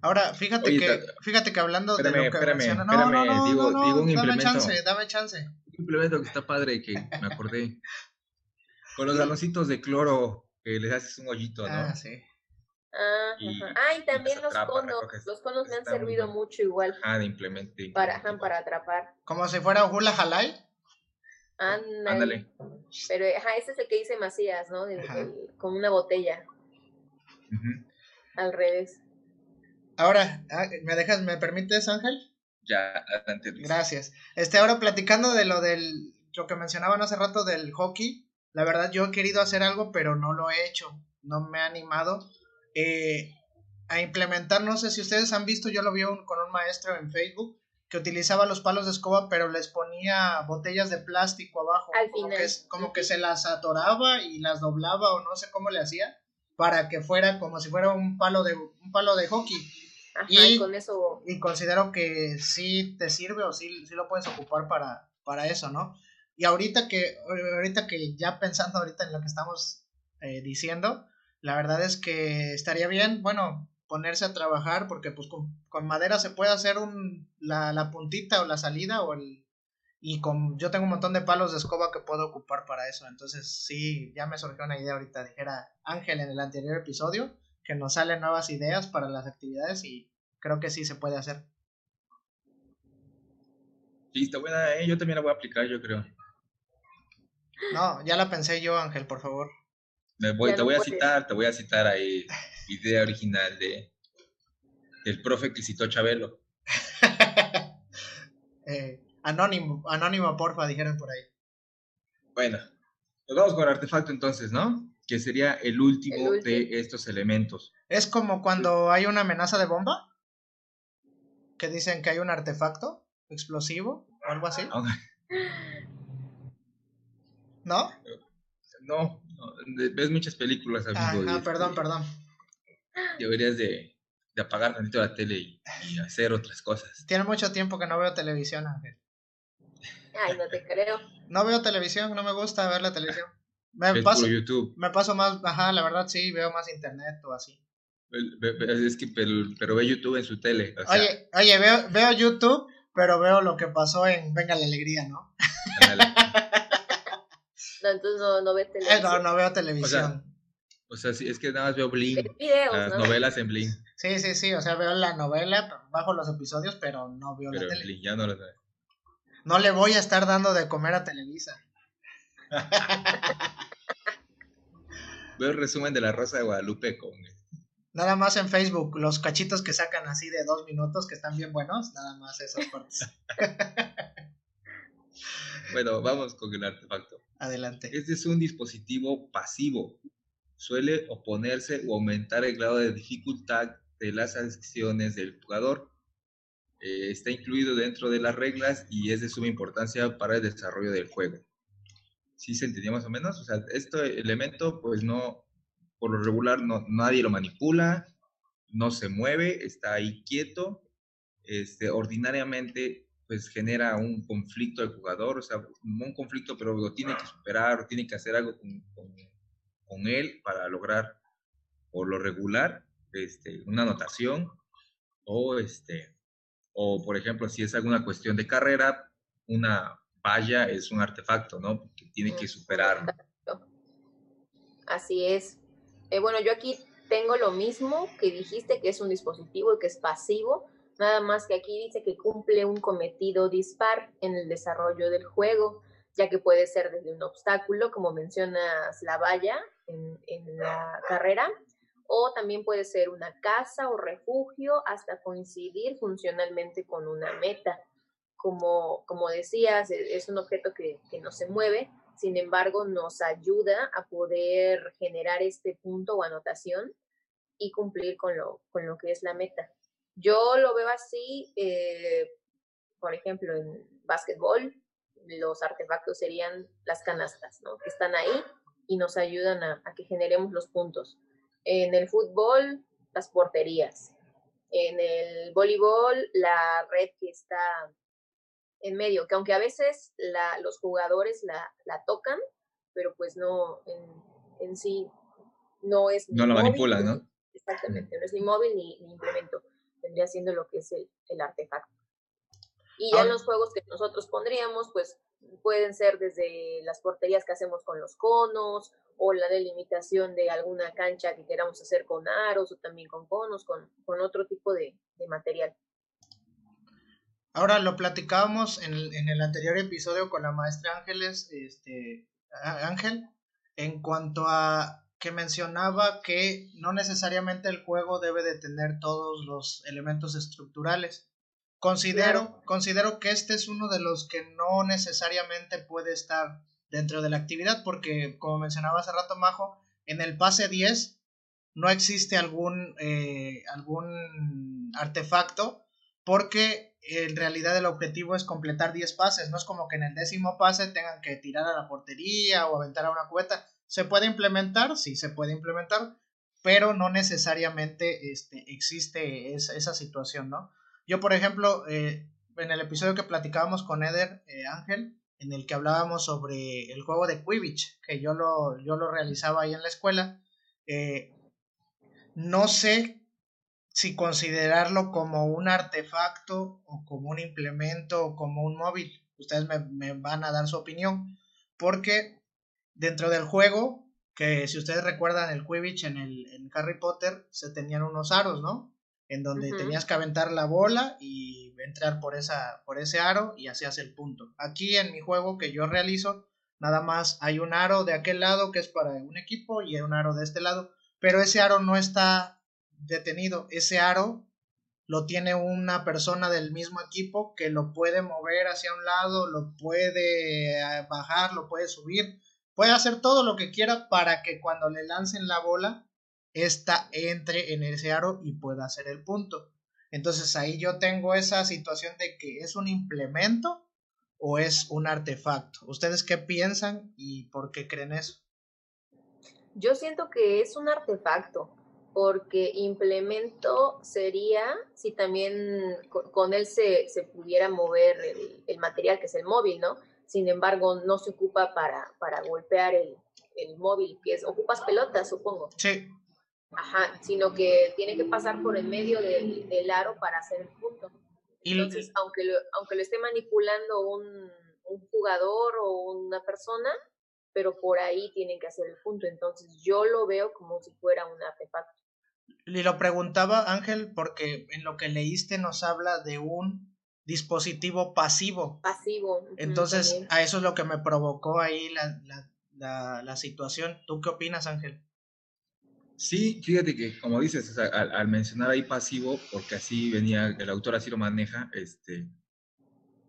Ahora, fíjate Oye, que, fíjate que hablando de espérame, lo que espérame, menciona, no, espérame, no, no, digo- no, no, digo un dame implemento. chance, dame chance. Un implemento que está padre que me acordé. Con los galoncitos de cloro que les haces un hoyito, ¿no? Ah, sí. Ah, Y- ajá. Ah, y también los atrapa, conos. Los conos me han servido mucho igual Ah, de implemento. de para, implemento. ajá, para atrapar. Como si fuera Hula Halai. Ándale. Ándale. Pero, ajá, ese es el que dice Macías, ¿no? El- Ajá. el- con una botella al revés. Ahora, ah, ¿me dejas, me permites, Ángel? Ya, adelante, Luis. Gracias. Este, ahora platicando de lo del, lo que mencionaban hace rato del hockey, la verdad yo he querido hacer algo, pero no lo he hecho, no me he animado eh, a implementar, no sé si ustedes han visto, yo lo vi un- con un maestro en Facebook que utilizaba los palos de escoba, pero les ponía botellas de plástico abajo, Al como, final. que, es- como que se las atoraba y las doblaba o no sé cómo le hacía para que fuera como si fuera un palo de un palo de hockey Ajá, Y- y con eso y considero que sí te sirve o sí, sí lo puedes ocupar para, para eso, ¿no? Y ahorita que, ahorita que ya pensando ahorita en lo que estamos eh, diciendo, la verdad es que estaría bien, bueno, ponerse a trabajar porque pues con, madera se puede hacer un, la, la puntita o la salida o el... Y con, yo tengo un montón de palos de escoba que puedo ocupar para eso. Entonces, sí, ya me surgió una idea ahorita. Dijera Ángel en el anterior episodio que nos salen nuevas ideas para las actividades y creo que sí se puede hacer. Sí, está buena, ¿eh? Yo también la voy a aplicar, yo creo. No, ya la pensé yo, Ángel, por favor. Me voy, te voy a citar, te voy a citar ahí idea original de del profe que citó Chabelo. Eh, anónimo, anónimo, porfa, dijeron por ahí. Bueno, nos vamos con el artefacto entonces, ¿no? Que sería el último, El último. de estos elementos. Es como cuando hay una amenaza de bomba, que dicen que hay un artefacto explosivo o algo así, ¿no? No, no, ves muchas películas, amigo. Este, perdón, perdón. Deberías de, de apagar tantito la tele y, y hacer otras cosas. Tiene mucho tiempo que no veo televisión, Ángel. Ay, no te creo. No veo televisión, no me gusta ver la televisión. Me paso, YouTube. Me paso más, ajá, la verdad sí, veo más internet o así. Es que, pero, ve YouTube en su tele. oye, oye veo, veo YouTube, pero veo lo que pasó en Venga la Alegría, ¿no? no, entonces no, no ves televisión. no, no veo televisión. O sea, sí, es que nada más veo Bling. las novelas en Bling. Sí, sí, sí, o sea, veo la novela, bajo los episodios, pero no veo la tele. Bling, ya no lo veo. No le voy a estar dando de comer a Televisa. veo el resumen de La Rosa de Guadalupe con... Nada más en Facebook, los cachitos que sacan así de dos minutos que están bien buenos, nada más esos cortes. bueno, vamos con el artefacto. Adelante. Este es un dispositivo pasivo suele oponerse o aumentar el grado de dificultad de las acciones del jugador. Eh, está incluido dentro de las reglas y es de suma importancia para el desarrollo del juego. ¿Sí se entendía más o menos? O sea, este elemento, pues no, por lo regular, no, nadie lo manipula, no se mueve, está ahí quieto. Este, ordinariamente, pues genera un conflicto al jugador, o sea, un conflicto, pero lo tiene que superar, tiene que hacer algo con con él para lograr, por lo regular, este, una anotación o, este, o, por ejemplo, si es alguna cuestión de carrera, una valla es un artefacto, ¿no? Que tiene que superar. Así es. Eh, bueno, yo aquí tengo lo mismo que dijiste, que es un dispositivo y que es pasivo, nada más que aquí dice que cumple un cometido dispar en el desarrollo del juego ya que puede ser desde un obstáculo, como mencionas la valla en, la carrera, o también puede ser una casa o refugio hasta coincidir funcionalmente con una meta. Como, como decías, e, es un objeto que, no se mueve, sin embargo nos ayuda a poder generar este punto o anotación y cumplir con lo, con lo que es la meta. Yo lo veo así, eh, por ejemplo, en básquetbol, los artefactos serían las canastas, ¿no? Que están ahí y nos ayudan a, que generemos los puntos. En el fútbol, las porterías. En el voleibol, la red que está en medio, que aunque a veces los jugadores la, tocan, pero pues no, en, sí, no es... No la manipulan, ¿no? Exactamente, no es ni móvil ni, implemento. Tendría siendo lo que es el artefacto. Y ya los juegos que nosotros pondríamos, pues pueden ser desde las porterías que hacemos con los conos o la delimitación de alguna cancha que queramos hacer con aros o también con conos, con, otro tipo de, material. Ahora lo platicábamos en el, en el, anterior episodio con la maestra Ángeles, este, Ángel, en cuanto a que mencionaba que no necesariamente el juego debe de tener todos los elementos estructurales. Considero, considero que este es uno de los que no necesariamente puede estar dentro de la actividad porque, como mencionaba hace rato Majo, en el pase 10 no existe algún, eh, algún artefacto porque en realidad el objetivo es completar 10 pases, no es como que en el décimo pase tengan que tirar a la portería o aventar a una cubeta. ¿Se puede implementar? Sí, se puede implementar, pero no necesariamente este, existe esa situación, ¿no? Yo, por ejemplo, eh, en el episodio que platicábamos con Eder eh, Ángel, en el que hablábamos sobre el juego de Quidditch, que yo lo, yo lo realizaba ahí en la escuela, eh, no sé si considerarlo como un artefacto o como un implemento o como un móvil. Ustedes me, van a dar su opinión, porque dentro del juego, que si ustedes recuerdan el Quidditch en, el, en Harry Potter, se tenían unos aros, ¿no? en donde tenías que aventar la bola y entrar por, esa, por ese aro y hacías el punto. Aquí en mi juego que yo realizo, nada más hay un aro de aquel lado que es para un equipo y hay un aro de este lado, pero ese aro no está detenido, ese aro lo tiene una persona del mismo equipo que lo puede mover hacia un lado, lo puede eh, bajar, lo puede subir, puede hacer todo lo que quiera para que cuando le lancen la bola esta entre en ese aro y pueda hacer el punto. Entonces ahí yo tengo esa situación de que es un implemento o es un artefacto. ¿Ustedes qué piensan y por qué creen eso? Yo siento que es un artefacto, porque implemento sería si también con, él se, pudiera mover el, material que es el móvil, ¿no? Sin embargo, no se ocupa para, para golpear el, el móvil, que es, ocupas pelotas, supongo. Sí. Ajá, sino que tiene que pasar por el medio del, del aro para hacer el punto. Entonces, aunque lo, aunque lo esté manipulando un, un jugador o una persona, pero por ahí tienen que hacer el punto. Entonces, yo lo veo como si fuera un artefacto. Y lo preguntaba Ángel porque en lo que leíste nos habla de un dispositivo pasivo. Pasivo. Entonces, a eso es lo que me provocó ahí la, la, la, la, situación. ¿Tú qué opinas, Ángel? Sí, fíjate que como dices, al, mencionar ahí pasivo, porque así venía, el autor así lo maneja, este,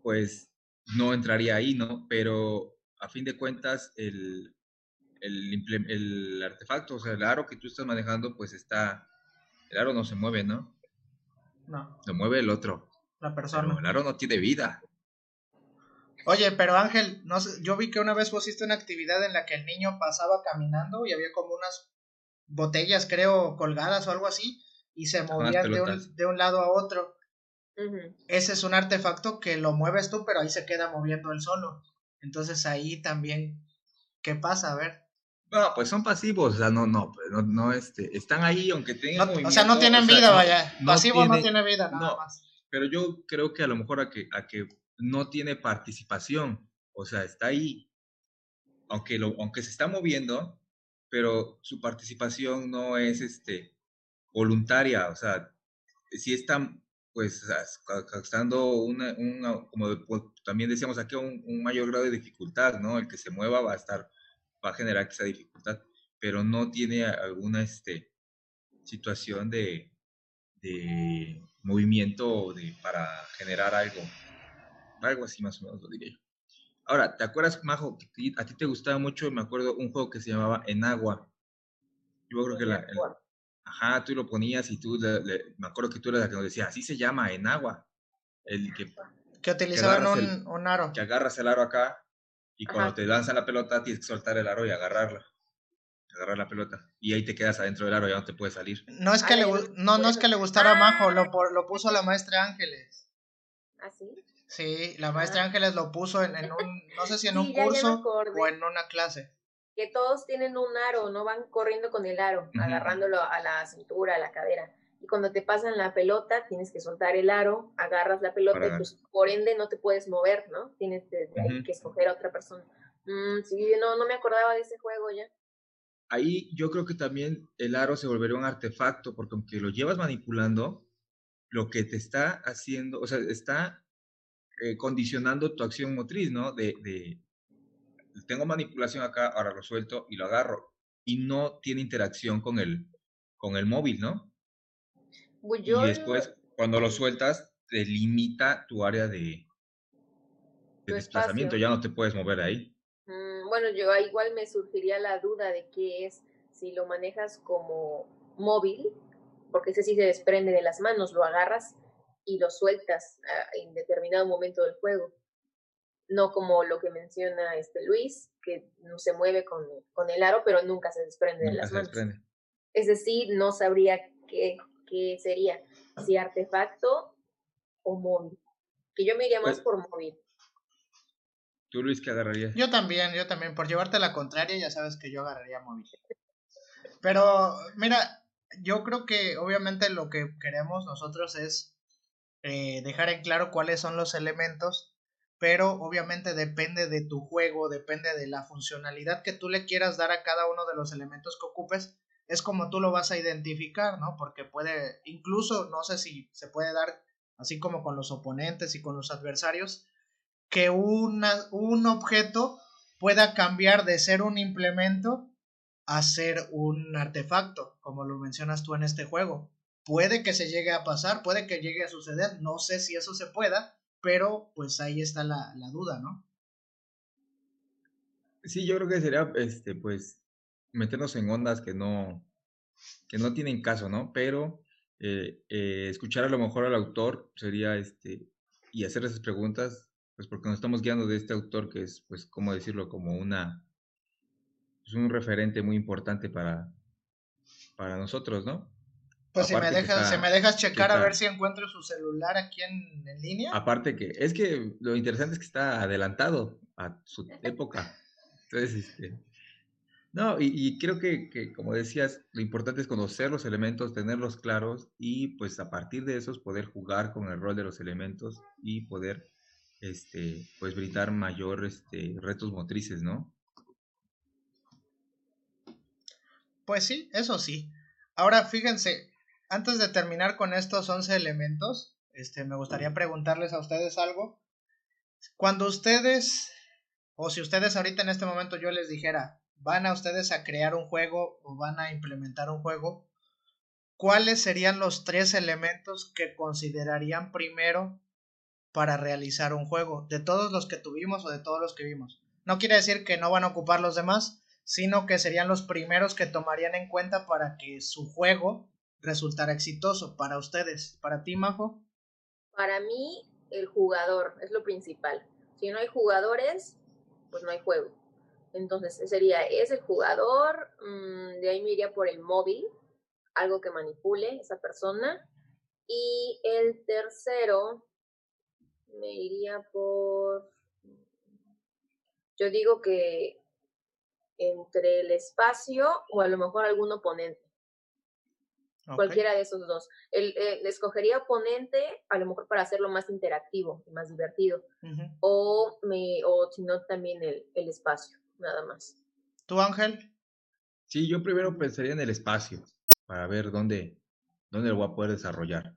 pues no entraría ahí, ¿no? Pero a fin de cuentas, el, el, el artefacto, o sea, el aro que tú estás manejando, pues está el aro no se mueve, ¿no? No. Se mueve el otro. La persona. el aro no tiene vida. Oye, pero Ángel, no sé, yo vi que una vez pusiste una actividad en la que el niño pasaba caminando y había como unas botellas, creo, colgadas o algo así, y se movían de un, de un, lado a otro. Ese es un artefacto que lo mueves tú, pero ahí se queda moviendo él solo. Entonces ahí también, ¿qué pasa? A ver. No, pues son pasivos, o sea, no, no, pues no, no, este, están ahí aunque tengan O sea, no tienen vida, vaya. Pasivo no tiene vida, nada más. Pero yo creo que a lo mejor a que, a que no tiene participación, o sea, está ahí, aunque, lo, aunque se está moviendo, pero su participación no es, este, voluntaria, o sea, si están, pues, causando una, una como también decíamos aquí, un, un mayor grado de dificultad, ¿no? El que se mueva va a estar va a generar esa dificultad, pero no tiene alguna este, situación de, de movimiento de, para generar algo. Algo así más o menos lo diría yo. Ahora, ¿te acuerdas, Majo, que a ti te gustaba mucho, me acuerdo, un juego que se llamaba En Agua? Yo creo que la... ajá, tú lo ponías y tú, me acuerdo que tú eras la que nos decía, así se llama, En Agua. El que... Que utilizaban un, un aro. Que agarras el aro acá y cuando te lanzan la pelota, tienes que soltar el aro y agarrarla. Agarrar la pelota. Y ahí te quedas adentro del aro, ya no te puedes salir. No es que, le, no, no es que le gustara a Majo, lo, lo puso la maestra Ángeles. ¿Ah, sí? Sí, la maestra ah. Ángeles lo puso en, en, un, no sé si en un curso o en una clase. Que todos tienen un aro, no van corriendo con el aro, agarrándolo a la cintura, a la cadera y cuando te pasan la pelota tienes que soltar el aro, agarras la pelota y pues por ende no te puedes mover, ¿no? Tienes que escoger a otra persona. Mm, sí, no, no me acordaba de ese juego ya. Ahí yo creo que también el aro se volvería un artefacto, porque aunque lo llevas manipulando, lo que te está haciendo, o sea, está eh, condicionando tu acción motriz, ¿no? De, de, tengo manipulación acá, ahora lo suelto y lo agarro. Y no tiene interacción con el, con el móvil, ¿no? Pues y después, cuando lo sueltas, te limita tu área de, desplazamiento, ya no te puedes mover ahí. Bueno, yo igual me surgiría la duda de qué es si lo manejas como móvil, porque ese sí se desprende de las manos, lo agarras y lo sueltas en determinado momento del juego. No como lo que menciona este Luis, que no se mueve con, con el aro, pero nunca se desprende de las manos. Es decir, no sabría qué que sería si artefacto o móvil. Que yo me iría más pues por móvil. ¿Tú, Luis, qué agarrarías? Yo también, yo también. Por llevarte la contraria, ya sabes que yo agarraría móvil. Pero, mira, yo creo que obviamente lo que queremos nosotros es eh, dejar en claro cuáles son los elementos, pero obviamente depende de tu juego, depende de la funcionalidad que tú le quieras dar a cada uno de los elementos que ocupes, es como tú lo vas a identificar, ¿no? Porque puede, incluso, no sé si se puede dar, así como con los oponentes y con los adversarios, que un objeto pueda cambiar de ser un implemento a ser un artefacto, como lo mencionas tú en este juego. Puede que se llegue a pasar, puede que llegue a suceder, no sé si eso se pueda, pero pues ahí está la, la duda, ¿no? Sí, yo creo que sería, este, pues, meternos en ondas que no, que no tienen caso, ¿no? Pero eh, eh, escuchar a lo mejor al autor sería, este, y hacer esas preguntas, pues porque nos estamos guiando de este autor que es, pues, ¿cómo decirlo? Como una, pues un referente muy importante para, para nosotros, ¿no? Pues si me, dejas, si me dejas checar a ver si encuentro su celular aquí en, en, línea. Aparte que, es que lo interesante es que está adelantado a su época. Entonces, este, No, y, creo que, que, como decías, lo importante es conocer los elementos, tenerlos claros y pues a partir de esos poder jugar con el rol de los elementos y poder este, pues brindar mayor este, retos motrices, ¿no? Pues sí, eso sí. Ahora fíjense, antes de terminar con estos 11 elementos, este, me gustaría preguntarles a ustedes algo. Cuando ustedes, o si ustedes ahorita en este momento yo les dijera, van a ustedes a crear un juego o van a implementar un juego, ¿cuáles serían los tres elementos que considerarían primero para realizar un juego? De todos los que tuvimos o de todos los que vimos. No quiere decir que no van a ocupar los demás, sino que serían los primeros que tomarían en cuenta para que su juego resultara exitoso para ustedes. ¿Para ti, Majo? Para mí, el jugador es lo principal. Si no hay jugadores, pues no hay juego. Entonces sería, es el jugador, mm, de ahí me iría por el móvil, algo que manipule esa persona. Y el tercero, me iría por, yo digo que entre el espacio o a lo mejor algún oponente. Cualquiera de esos dos. El, escogería oponente a lo mejor para hacerlo más interactivo y más divertido. O, me, o si no, también el, el espacio nada más. ¿Tú, Ángel? Sí, yo primero pensaría en el espacio para ver dónde, dónde lo voy a poder desarrollar.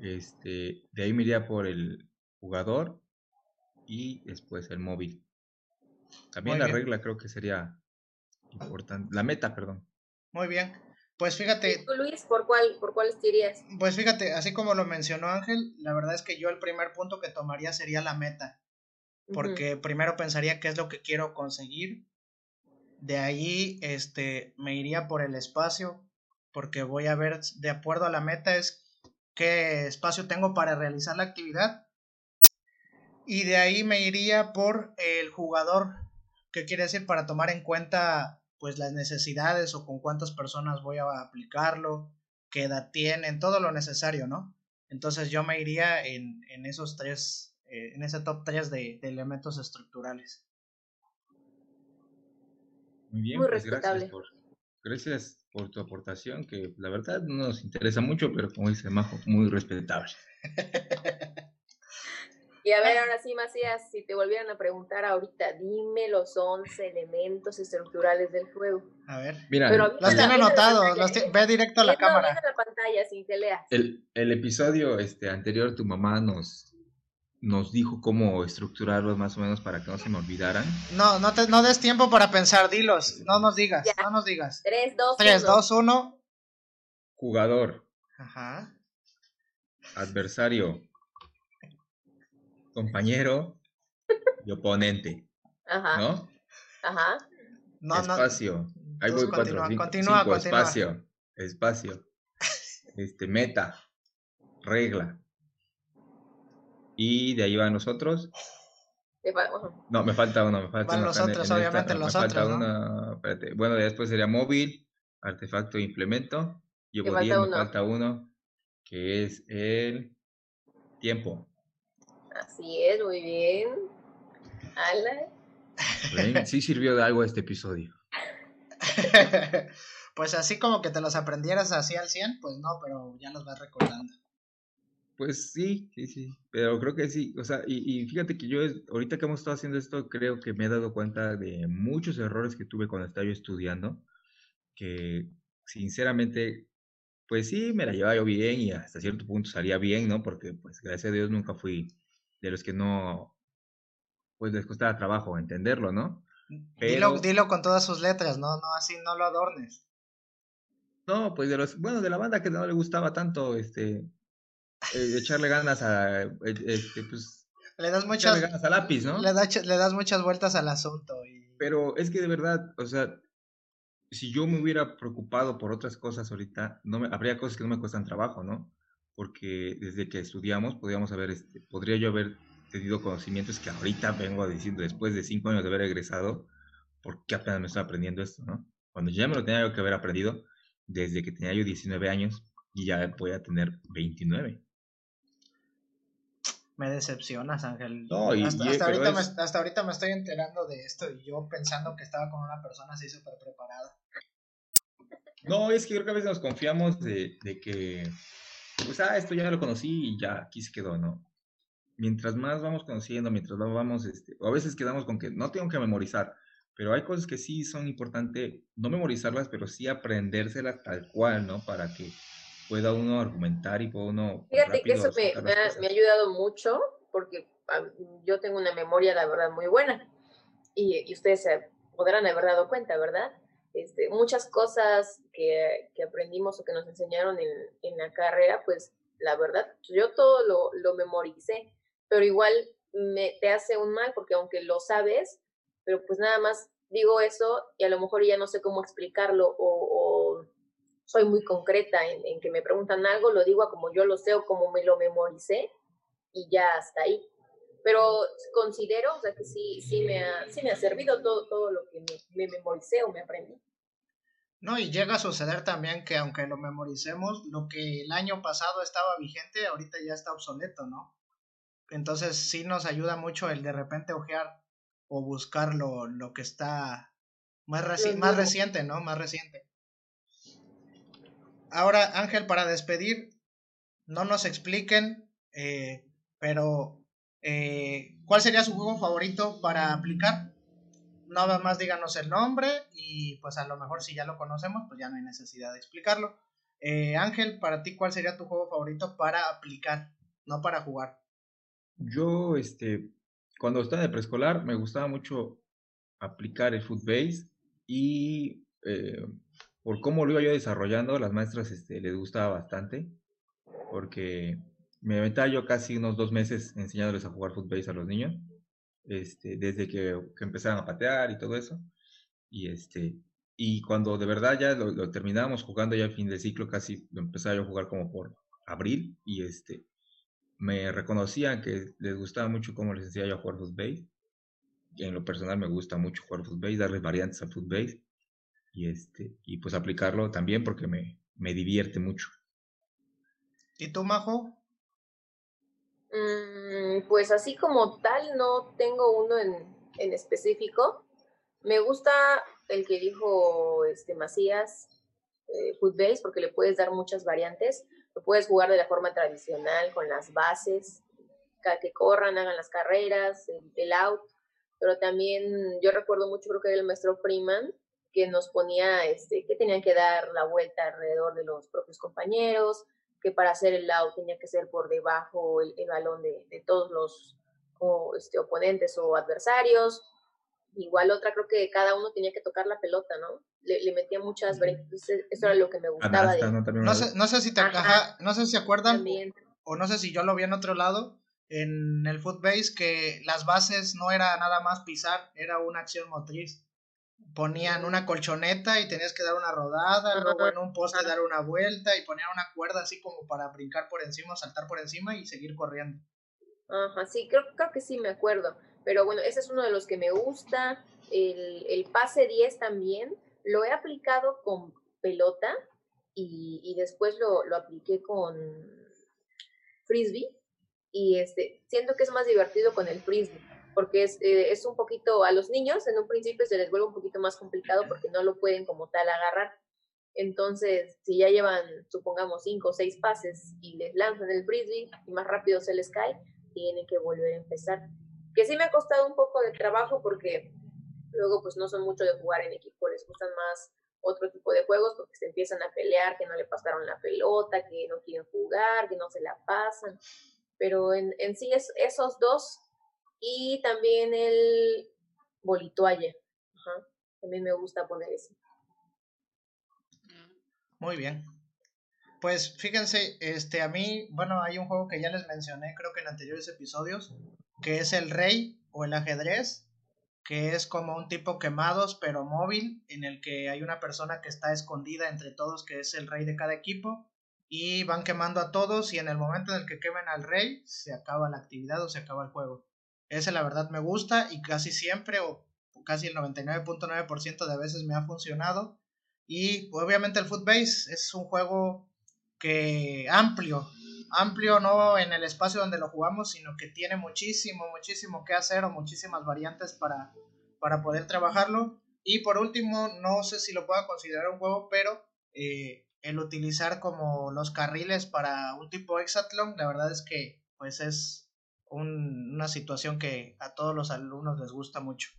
Este, de ahí me iría por el jugador y después el móvil. También la regla creo que sería importante. La meta, perdón. Muy bien. Pues fíjate. ¿Tú, Luis, por cuál, por cuál dirías? Pues fíjate, así como lo mencionó Ángel, la verdad es que yo el primer punto que tomaría sería la meta porque primero pensaría qué es lo que quiero conseguir. De ahí este me iría por el espacio, porque voy a ver de acuerdo a la meta es qué espacio tengo para realizar la actividad. Y de ahí me iría por el jugador, qué quiere decir para tomar en cuenta pues las necesidades o con cuántas personas voy a aplicarlo, qué edad tienen, todo lo necesario, ¿no? Entonces yo me iría en, en esos tres eh, en ese top 3 de, elementos estructurales. Muy bien, pues gracias por, gracias por tu aportación, que la verdad no nos interesa mucho, pero como dice Majo, muy respetable. y a ver, ahora sí, Macías, si te volvieran a preguntar ahorita, dime los 11 elementos estructurales del juego. A ver, mira, los tiene anotados, ve directo a la cámara. la pantalla sin que leas. El, el episodio este, anterior, tu mamá nos, nos dijo cómo estructurarlos más o menos para que no se me olvidaran. No, no, te, no des tiempo para pensar, dilos, no nos digas, no nos digas. 3, 2, 3, 2, 1. Jugador. Ajá. Adversario. Compañero y oponente. Ajá. ¿No? Ajá. No, espacio. Ahí voy cuatro. Continúa, continúa, continúa. Espacio. Espacio. Este, meta. Regla y de ahí van los otros. No, me falta uno, me falta Van los otros, obviamente, los me Falta uno, espérate. Bueno, después sería móvil, artefacto e implemento. Y me falta uno, que es el tiempo. Así es, muy bien. Ala. Sí sirvió de algo este episodio. pues así como que te los aprendieras así al 100, pues no, pero ya los vas recordando. Pues sí, sí, sí, pero creo que sí, o sea, y, y, fíjate que yo ahorita que hemos estado haciendo esto, creo que me he dado cuenta de muchos errores que tuve cuando estaba yo estudiando, que sinceramente, pues sí, me la llevaba yo bien y hasta cierto punto salía bien, ¿no? Porque pues gracias a Dios nunca fui de los que no, pues les costaba trabajo entenderlo, ¿no? Dilo, dilo con todas sus letras, no, no, así no lo adornes. No, pues de los, bueno, de la banda que no le gustaba tanto, este, eh, echarle ganas a, eh, este, pues, le das muchas ganas a lápiz, ¿no? Le, le das muchas vueltas al asunto. Y... Pero es que de verdad, o sea, si yo me hubiera preocupado por otras cosas ahorita, no me, habría cosas que no me cuestan trabajo, ¿no? Porque desde que estudiamos, podríamos haber, este, podría yo haber tenido conocimientos que ahorita vengo a decir después de cinco años de haber egresado, porque apenas me estoy aprendiendo esto, ¿no? Cuando ya me lo tenía yo que haber aprendido desde que tenía yo 19 años y ya voy a tener 29. Me decepcionas, Ángel. No, y- hasta, y- hasta me, hasta ahorita me estoy enterando de esto y yo pensando que estaba con una persona así súper preparada. No, es que creo que a veces nos confiamos de, de que, pues, ah, esto ya lo conocí y ya aquí se quedó, ¿no? Mientras más vamos conociendo, mientras más vamos, este, o a veces quedamos con que no tengo que memorizar, pero hay cosas que sí son importantes, no memorizarlas, pero sí aprendérselas tal cual, ¿no? Para que pueda uno argumentar y pueda uno pues, Fíjate que eso me, me ha, me ha ayudado mucho porque ah, yo tengo una memoria, la verdad, muy buena. Y, y ustedes se podrán haber dado cuenta, ¿verdad? Este, muchas cosas que, que aprendimos o que nos enseñaron en, en la carrera, pues la verdad, yo todo lo, lo memoricé, pero igual me, te hace un mal porque aunque lo sabes, pero pues nada más digo eso y a lo mejor ya no sé cómo explicarlo o, soy muy concreta en, en que me preguntan algo, lo digo como yo lo sé o como me lo memoricé y ya hasta ahí. Pero considero, o sea, que sí, sí, me, ha, sí me ha servido todo, todo lo que me, me memoricé o me aprendí. No, y llega a suceder también que aunque lo memoricemos, lo que el año pasado estaba vigente, ahorita ya está obsoleto, ¿no? Entonces sí nos ayuda mucho el de repente ojear o buscar lo, lo que está más, reci más reciente, ¿no? Más reciente. Ahora, Ángel, para despedir, no nos expliquen, eh, pero eh, ¿cuál sería su juego favorito para aplicar? Nada más díganos el nombre y pues a lo mejor si ya lo conocemos, pues ya no hay necesidad de explicarlo. Eh, Ángel, para ti, ¿cuál sería tu juego favorito para aplicar, no para jugar? Yo, este, cuando estaba el preescolar, me gustaba mucho aplicar el footbase y eh, por cómo lo iba yo desarrollando, las maestras este, les gustaba bastante, porque me aventaba yo casi unos dos meses enseñándoles a jugar footbase a los niños, este, desde que, que empezaban a patear y todo eso. Y, este, y cuando de verdad ya lo, lo terminábamos jugando ya al fin del ciclo, casi lo empezaba yo a jugar como por abril, y este, me reconocían que les gustaba mucho cómo les enseñaba yo a jugar footbase. En lo personal me gusta mucho jugar footbase, darle variantes a footbase y este y pues aplicarlo también porque me, me divierte mucho. ¿Y tú, Majo? Mm, pues así como tal, no tengo uno en, en específico. Me gusta el que dijo este Macías, eh, Footbase, porque le puedes dar muchas variantes. Lo puedes jugar de la forma tradicional, con las bases, que corran, hagan las carreras, el, el out. Pero también yo recuerdo mucho, creo que era el maestro Freeman, que nos ponía este, que tenían que dar la vuelta alrededor de los propios compañeros, que para hacer el out tenía que ser por debajo el, el balón de, de todos los o, este, oponentes o adversarios. Igual otra, creo que cada uno tenía que tocar la pelota, ¿no? Le, le metía muchas. Entonces, eso era lo que me gustaba de ¿no? No sé, no sé si te Ajá. ajá, no sé si acuerdan también. o no sé si yo lo vi en otro lado en el footbase que las bases no era nada más pisar, era una acción motriz. Ponían una colchoneta y tenías que dar una rodada, luego en un poste dar una vuelta y ponían una cuerda así como para brincar por encima, saltar por encima y seguir corriendo. Ajá, sí, creo, creo que sí me acuerdo. Pero bueno, ese es uno de los que me gusta. El, el pase 10 también. Lo he aplicado con pelota y, y después lo, lo apliqué con frisbee. Y este, siento que es más divertido con el frisbee, porque es, eh, es un poquito, a los niños en un principio se les vuelve un poquito más complicado porque no lo pueden como tal agarrar. Entonces, si ya llevan, supongamos, cinco o seis pases y les lanzan el frisbee y más rápido se les cae, tienen que volver a empezar. Que sí me ha costado un poco de trabajo porque luego pues no son mucho de jugar en equipo, les gustan más otro tipo de juegos porque se empiezan a pelear, que no le pasaron la pelota, que no quieren jugar, que no se la pasan. Pero en, en sí es esos dos y también el bolitoalla. Ajá. También me gusta poner ese. Muy bien. Pues fíjense, este a mí, bueno, hay un juego que ya les mencioné, creo que en anteriores episodios, que es el rey o el ajedrez, que es como un tipo quemados pero móvil, en el que hay una persona que está escondida entre todos, que es el rey de cada equipo, y van quemando a todos y en el momento en el que quemen al rey, se acaba la actividad o se acaba el juego. Ese la verdad me gusta y casi siempre o casi el 99.9% de veces me ha funcionado. Y obviamente el Footbase es un juego que amplio, amplio, no en el espacio donde lo jugamos, sino que tiene muchísimo, muchísimo que hacer o muchísimas variantes para, para poder trabajarlo. Y por último, no sé si lo pueda considerar un juego, pero eh, el utilizar como los carriles para un tipo hexatlón, la verdad es que pues es una situación que a todos los alumnos les gusta mucho.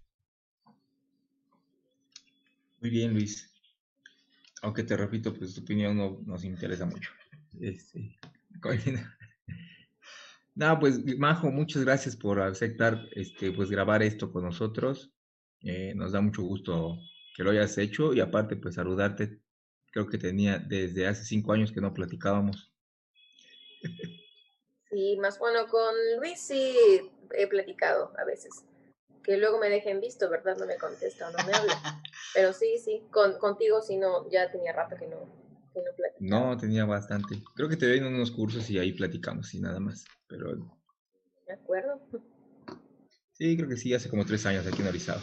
Muy bien, Luis. Aunque te repito, pues tu opinión no nos interesa mucho. Este, no, pues Majo, muchas gracias por aceptar este, pues grabar esto con nosotros. Eh, nos da mucho gusto que lo hayas hecho y aparte pues saludarte. Creo que tenía desde hace cinco años que no platicábamos. Sí, más bueno, con Luis sí he platicado a veces. Que luego me dejen visto, ¿verdad? No me contesta, no me habla. Pero sí, sí, con, contigo sí no, ya tenía rato que no, que no platicaba. No, tenía bastante. Creo que te ven en unos cursos y ahí platicamos y nada más. Pero. ¿De acuerdo? Sí, creo que sí, hace como tres años aquí en Orizaba.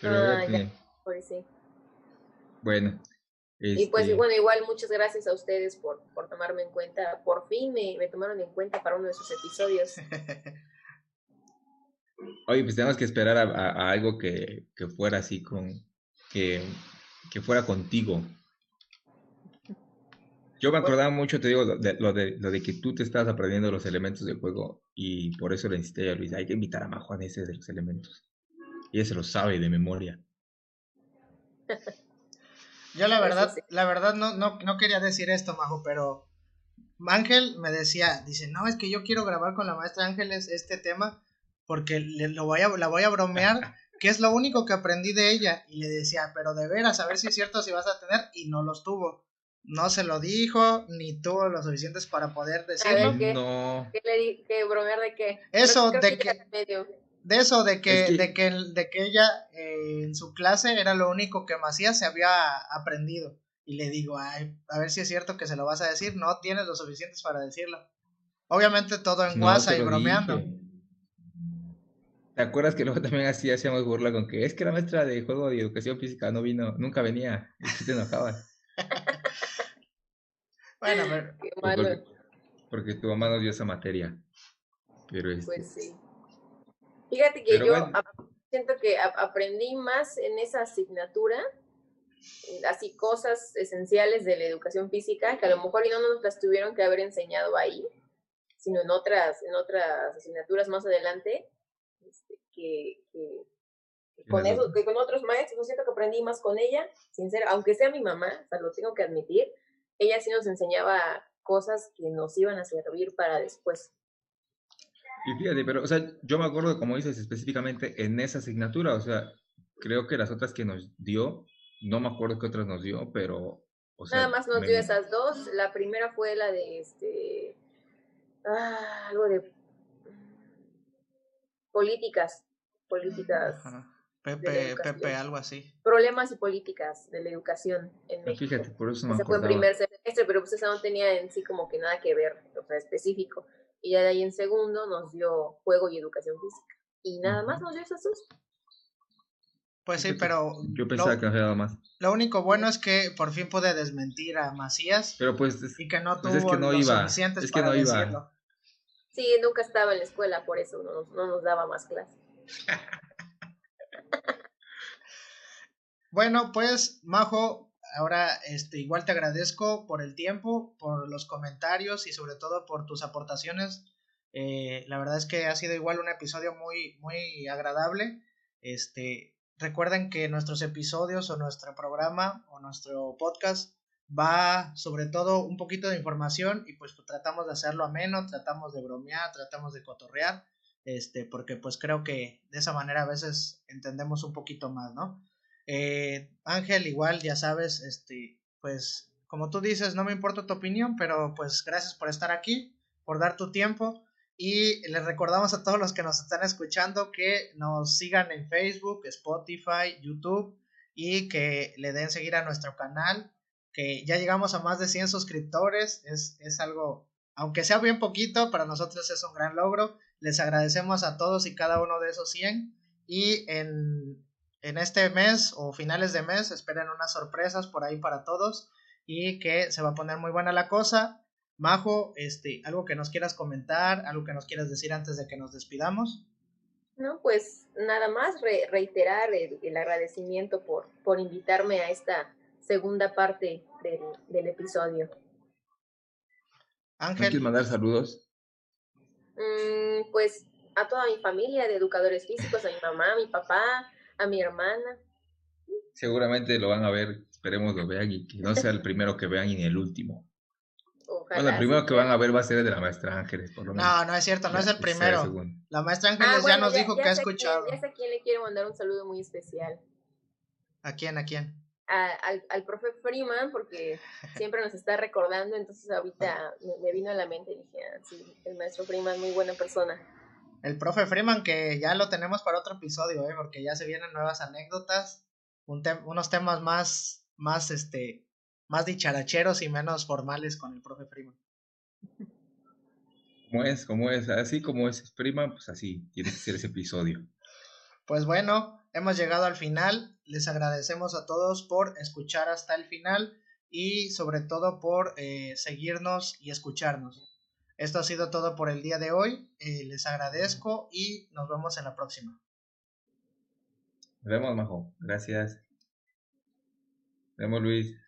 Pero ah, ya, pues sí. Bueno, y pues este bueno, igual muchas gracias a ustedes por, por tomarme en cuenta. Por fin me, me tomaron en cuenta para uno de sus episodios. Oye, pues tenemos que esperar a, algo que, que, fuera así con, que, que, fuera contigo. Yo me acordaba mucho, te digo, de, lo, de, lo de que tú te estás aprendiendo los elementos del juego y por eso le insisté a Luis, hay que invitar a Majo a ese de los elementos. Y ella se lo sabe de memoria. Yo la verdad, la verdad no, no, no quería decir esto, Majo, pero Ángel me decía, dice, no, es que yo quiero grabar con la maestra Ángeles este tema porque le, lo voy a, la voy a bromear, que es lo único que aprendí de ella. Y le decía, pero de veras, a ver si es cierto si vas a tener, y no los tuvo. No se lo dijo, ni tuvo lo suficientes para poder decirlo. ¿Qué, no. ¿Qué le di, ¿Qué bromear de qué? Eso, de que de eso, de que, de que, de que ella eh, en su clase era lo único que Macías se había aprendido. Y le digo, Ay, a ver si es cierto que se lo vas a decir. No tienes lo suficientes para decirlo. Obviamente todo en WhatsApp y bromeando. ¿Te acuerdas que luego también así hacíamos burla con que es que la maestra de juego y educación física no vino, nunca venía? Y te enojabas. bueno, pero... Porque, porque, tu mamá nos dio esa materia. Pero este... Pues sí. Fíjate que yo siento que aprendí más en esa asignatura, así cosas esenciales de la educación física, que a lo mejor y no nos las tuvieron que haber enseñado ahí, sino en otras, en otras asignaturas más adelante, este, que, con eso, que con otros maestros, yo siento que aprendí más con ella, sincera, aunque sea mi mamá, o sea, lo tengo que admitir, ella sí nos enseñaba cosas que nos iban a servir para después. Y fíjate, pero, o sea, yo me acuerdo, como dices, específicamente en esa asignatura, o sea, creo que las otras que nos dio, no me acuerdo qué otras nos dio, pero, o sea, Nada más nos dio esas dos. La primera fue la de, este, ah, algo de políticas, políticas. Pepe, Pepe, algo así. Problemas y políticas de la educación en México. Fíjate, por eso me Ese fue en primer semestre, pero pues esa no tenía en sí como que nada que ver, o sea, específico. Y ya de ahí en segundo nos dio juego y educación física. Y nada más nos dio esas dos. Pues sí, pero. Yo pensaba que había más. Lo único bueno es que por fin pude desmentir a Macías. Pero pues. y que no tuvo pues es que no iba, suficientes es que no Iba. Sí, nunca estaba en la escuela, por eso no, no nos daba más clases. bueno, pues, Majo, ahora este, igual te agradezco por el tiempo, por los comentarios y sobre todo por tus aportaciones. Eh, la verdad es que ha sido igual un episodio muy, muy agradable. Este, recuerden que nuestros episodios o nuestro programa o nuestro podcast va sobre todo un poquito de información y pues tratamos de hacerlo ameno, tratamos de bromear, tratamos de cotorrear, este, porque pues creo que de esa manera a veces entendemos un poquito más, ¿no? Eh, Ángel, igual, ya sabes, este, pues, como tú dices, no me importa tu opinión, pero pues gracias por estar aquí, por dar tu tiempo. Y les recordamos a todos los que nos están escuchando que nos sigan en Facebook, Spotify, YouTube y que le den seguir a nuestro canal, que ya llegamos a más de 100 suscriptores, es, es algo, aunque sea bien poquito, para nosotros es un gran logro. Les agradecemos a todos y cada uno de esos 100 y en en este mes o finales de mes esperen unas sorpresas por ahí para todos y que se va a poner muy buena la cosa. Majo, este, algo que nos quieras comentar, algo que nos quieras decir antes de que nos despidamos. No, pues nada más reiterar el, agradecimiento por, por invitarme a esta segunda parte del, episodio. Ángel. ¿Quieres mandar saludos? Mm, pues a toda mi familia de educadores físicos, a mi mamá, a mi papá, a mi hermana. Seguramente lo van a ver, esperemos lo vean y que no sea el primero que vean y el último. bueno, el primero que van a ver va a ser el de la maestra Ángeles, por lo menos. No, no es cierto, no es el primero. La maestra ah, Ángeles ya nos dijo que ha escuchado. ya sé a quién le quiero mandar un saludo muy especial. ¿A quién? ¿A quién? al, al, profe Freeman, porque siempre nos está recordando, entonces ahorita me, vino a la mente y dije, ah, sí, el maestro Freeman, muy buena persona. El profe Freeman, que ya lo tenemos para otro episodio, ¿eh? porque ya se vienen nuevas anécdotas, unos temas más, más, este, más dicharacheros y menos formales con el profe Freeman. Como es, como es, así como es Freeman, pues así tiene que ser ese episodio. Pues bueno, hemos llegado al final. Les agradecemos a todos por escuchar hasta el final y sobre todo por eh, seguirnos y escucharnos. Esto ha sido todo por el día de hoy. Eh, les agradezco y nos vemos en la próxima. Nos vemos, Majo. Gracias. Nos vemos, Luis.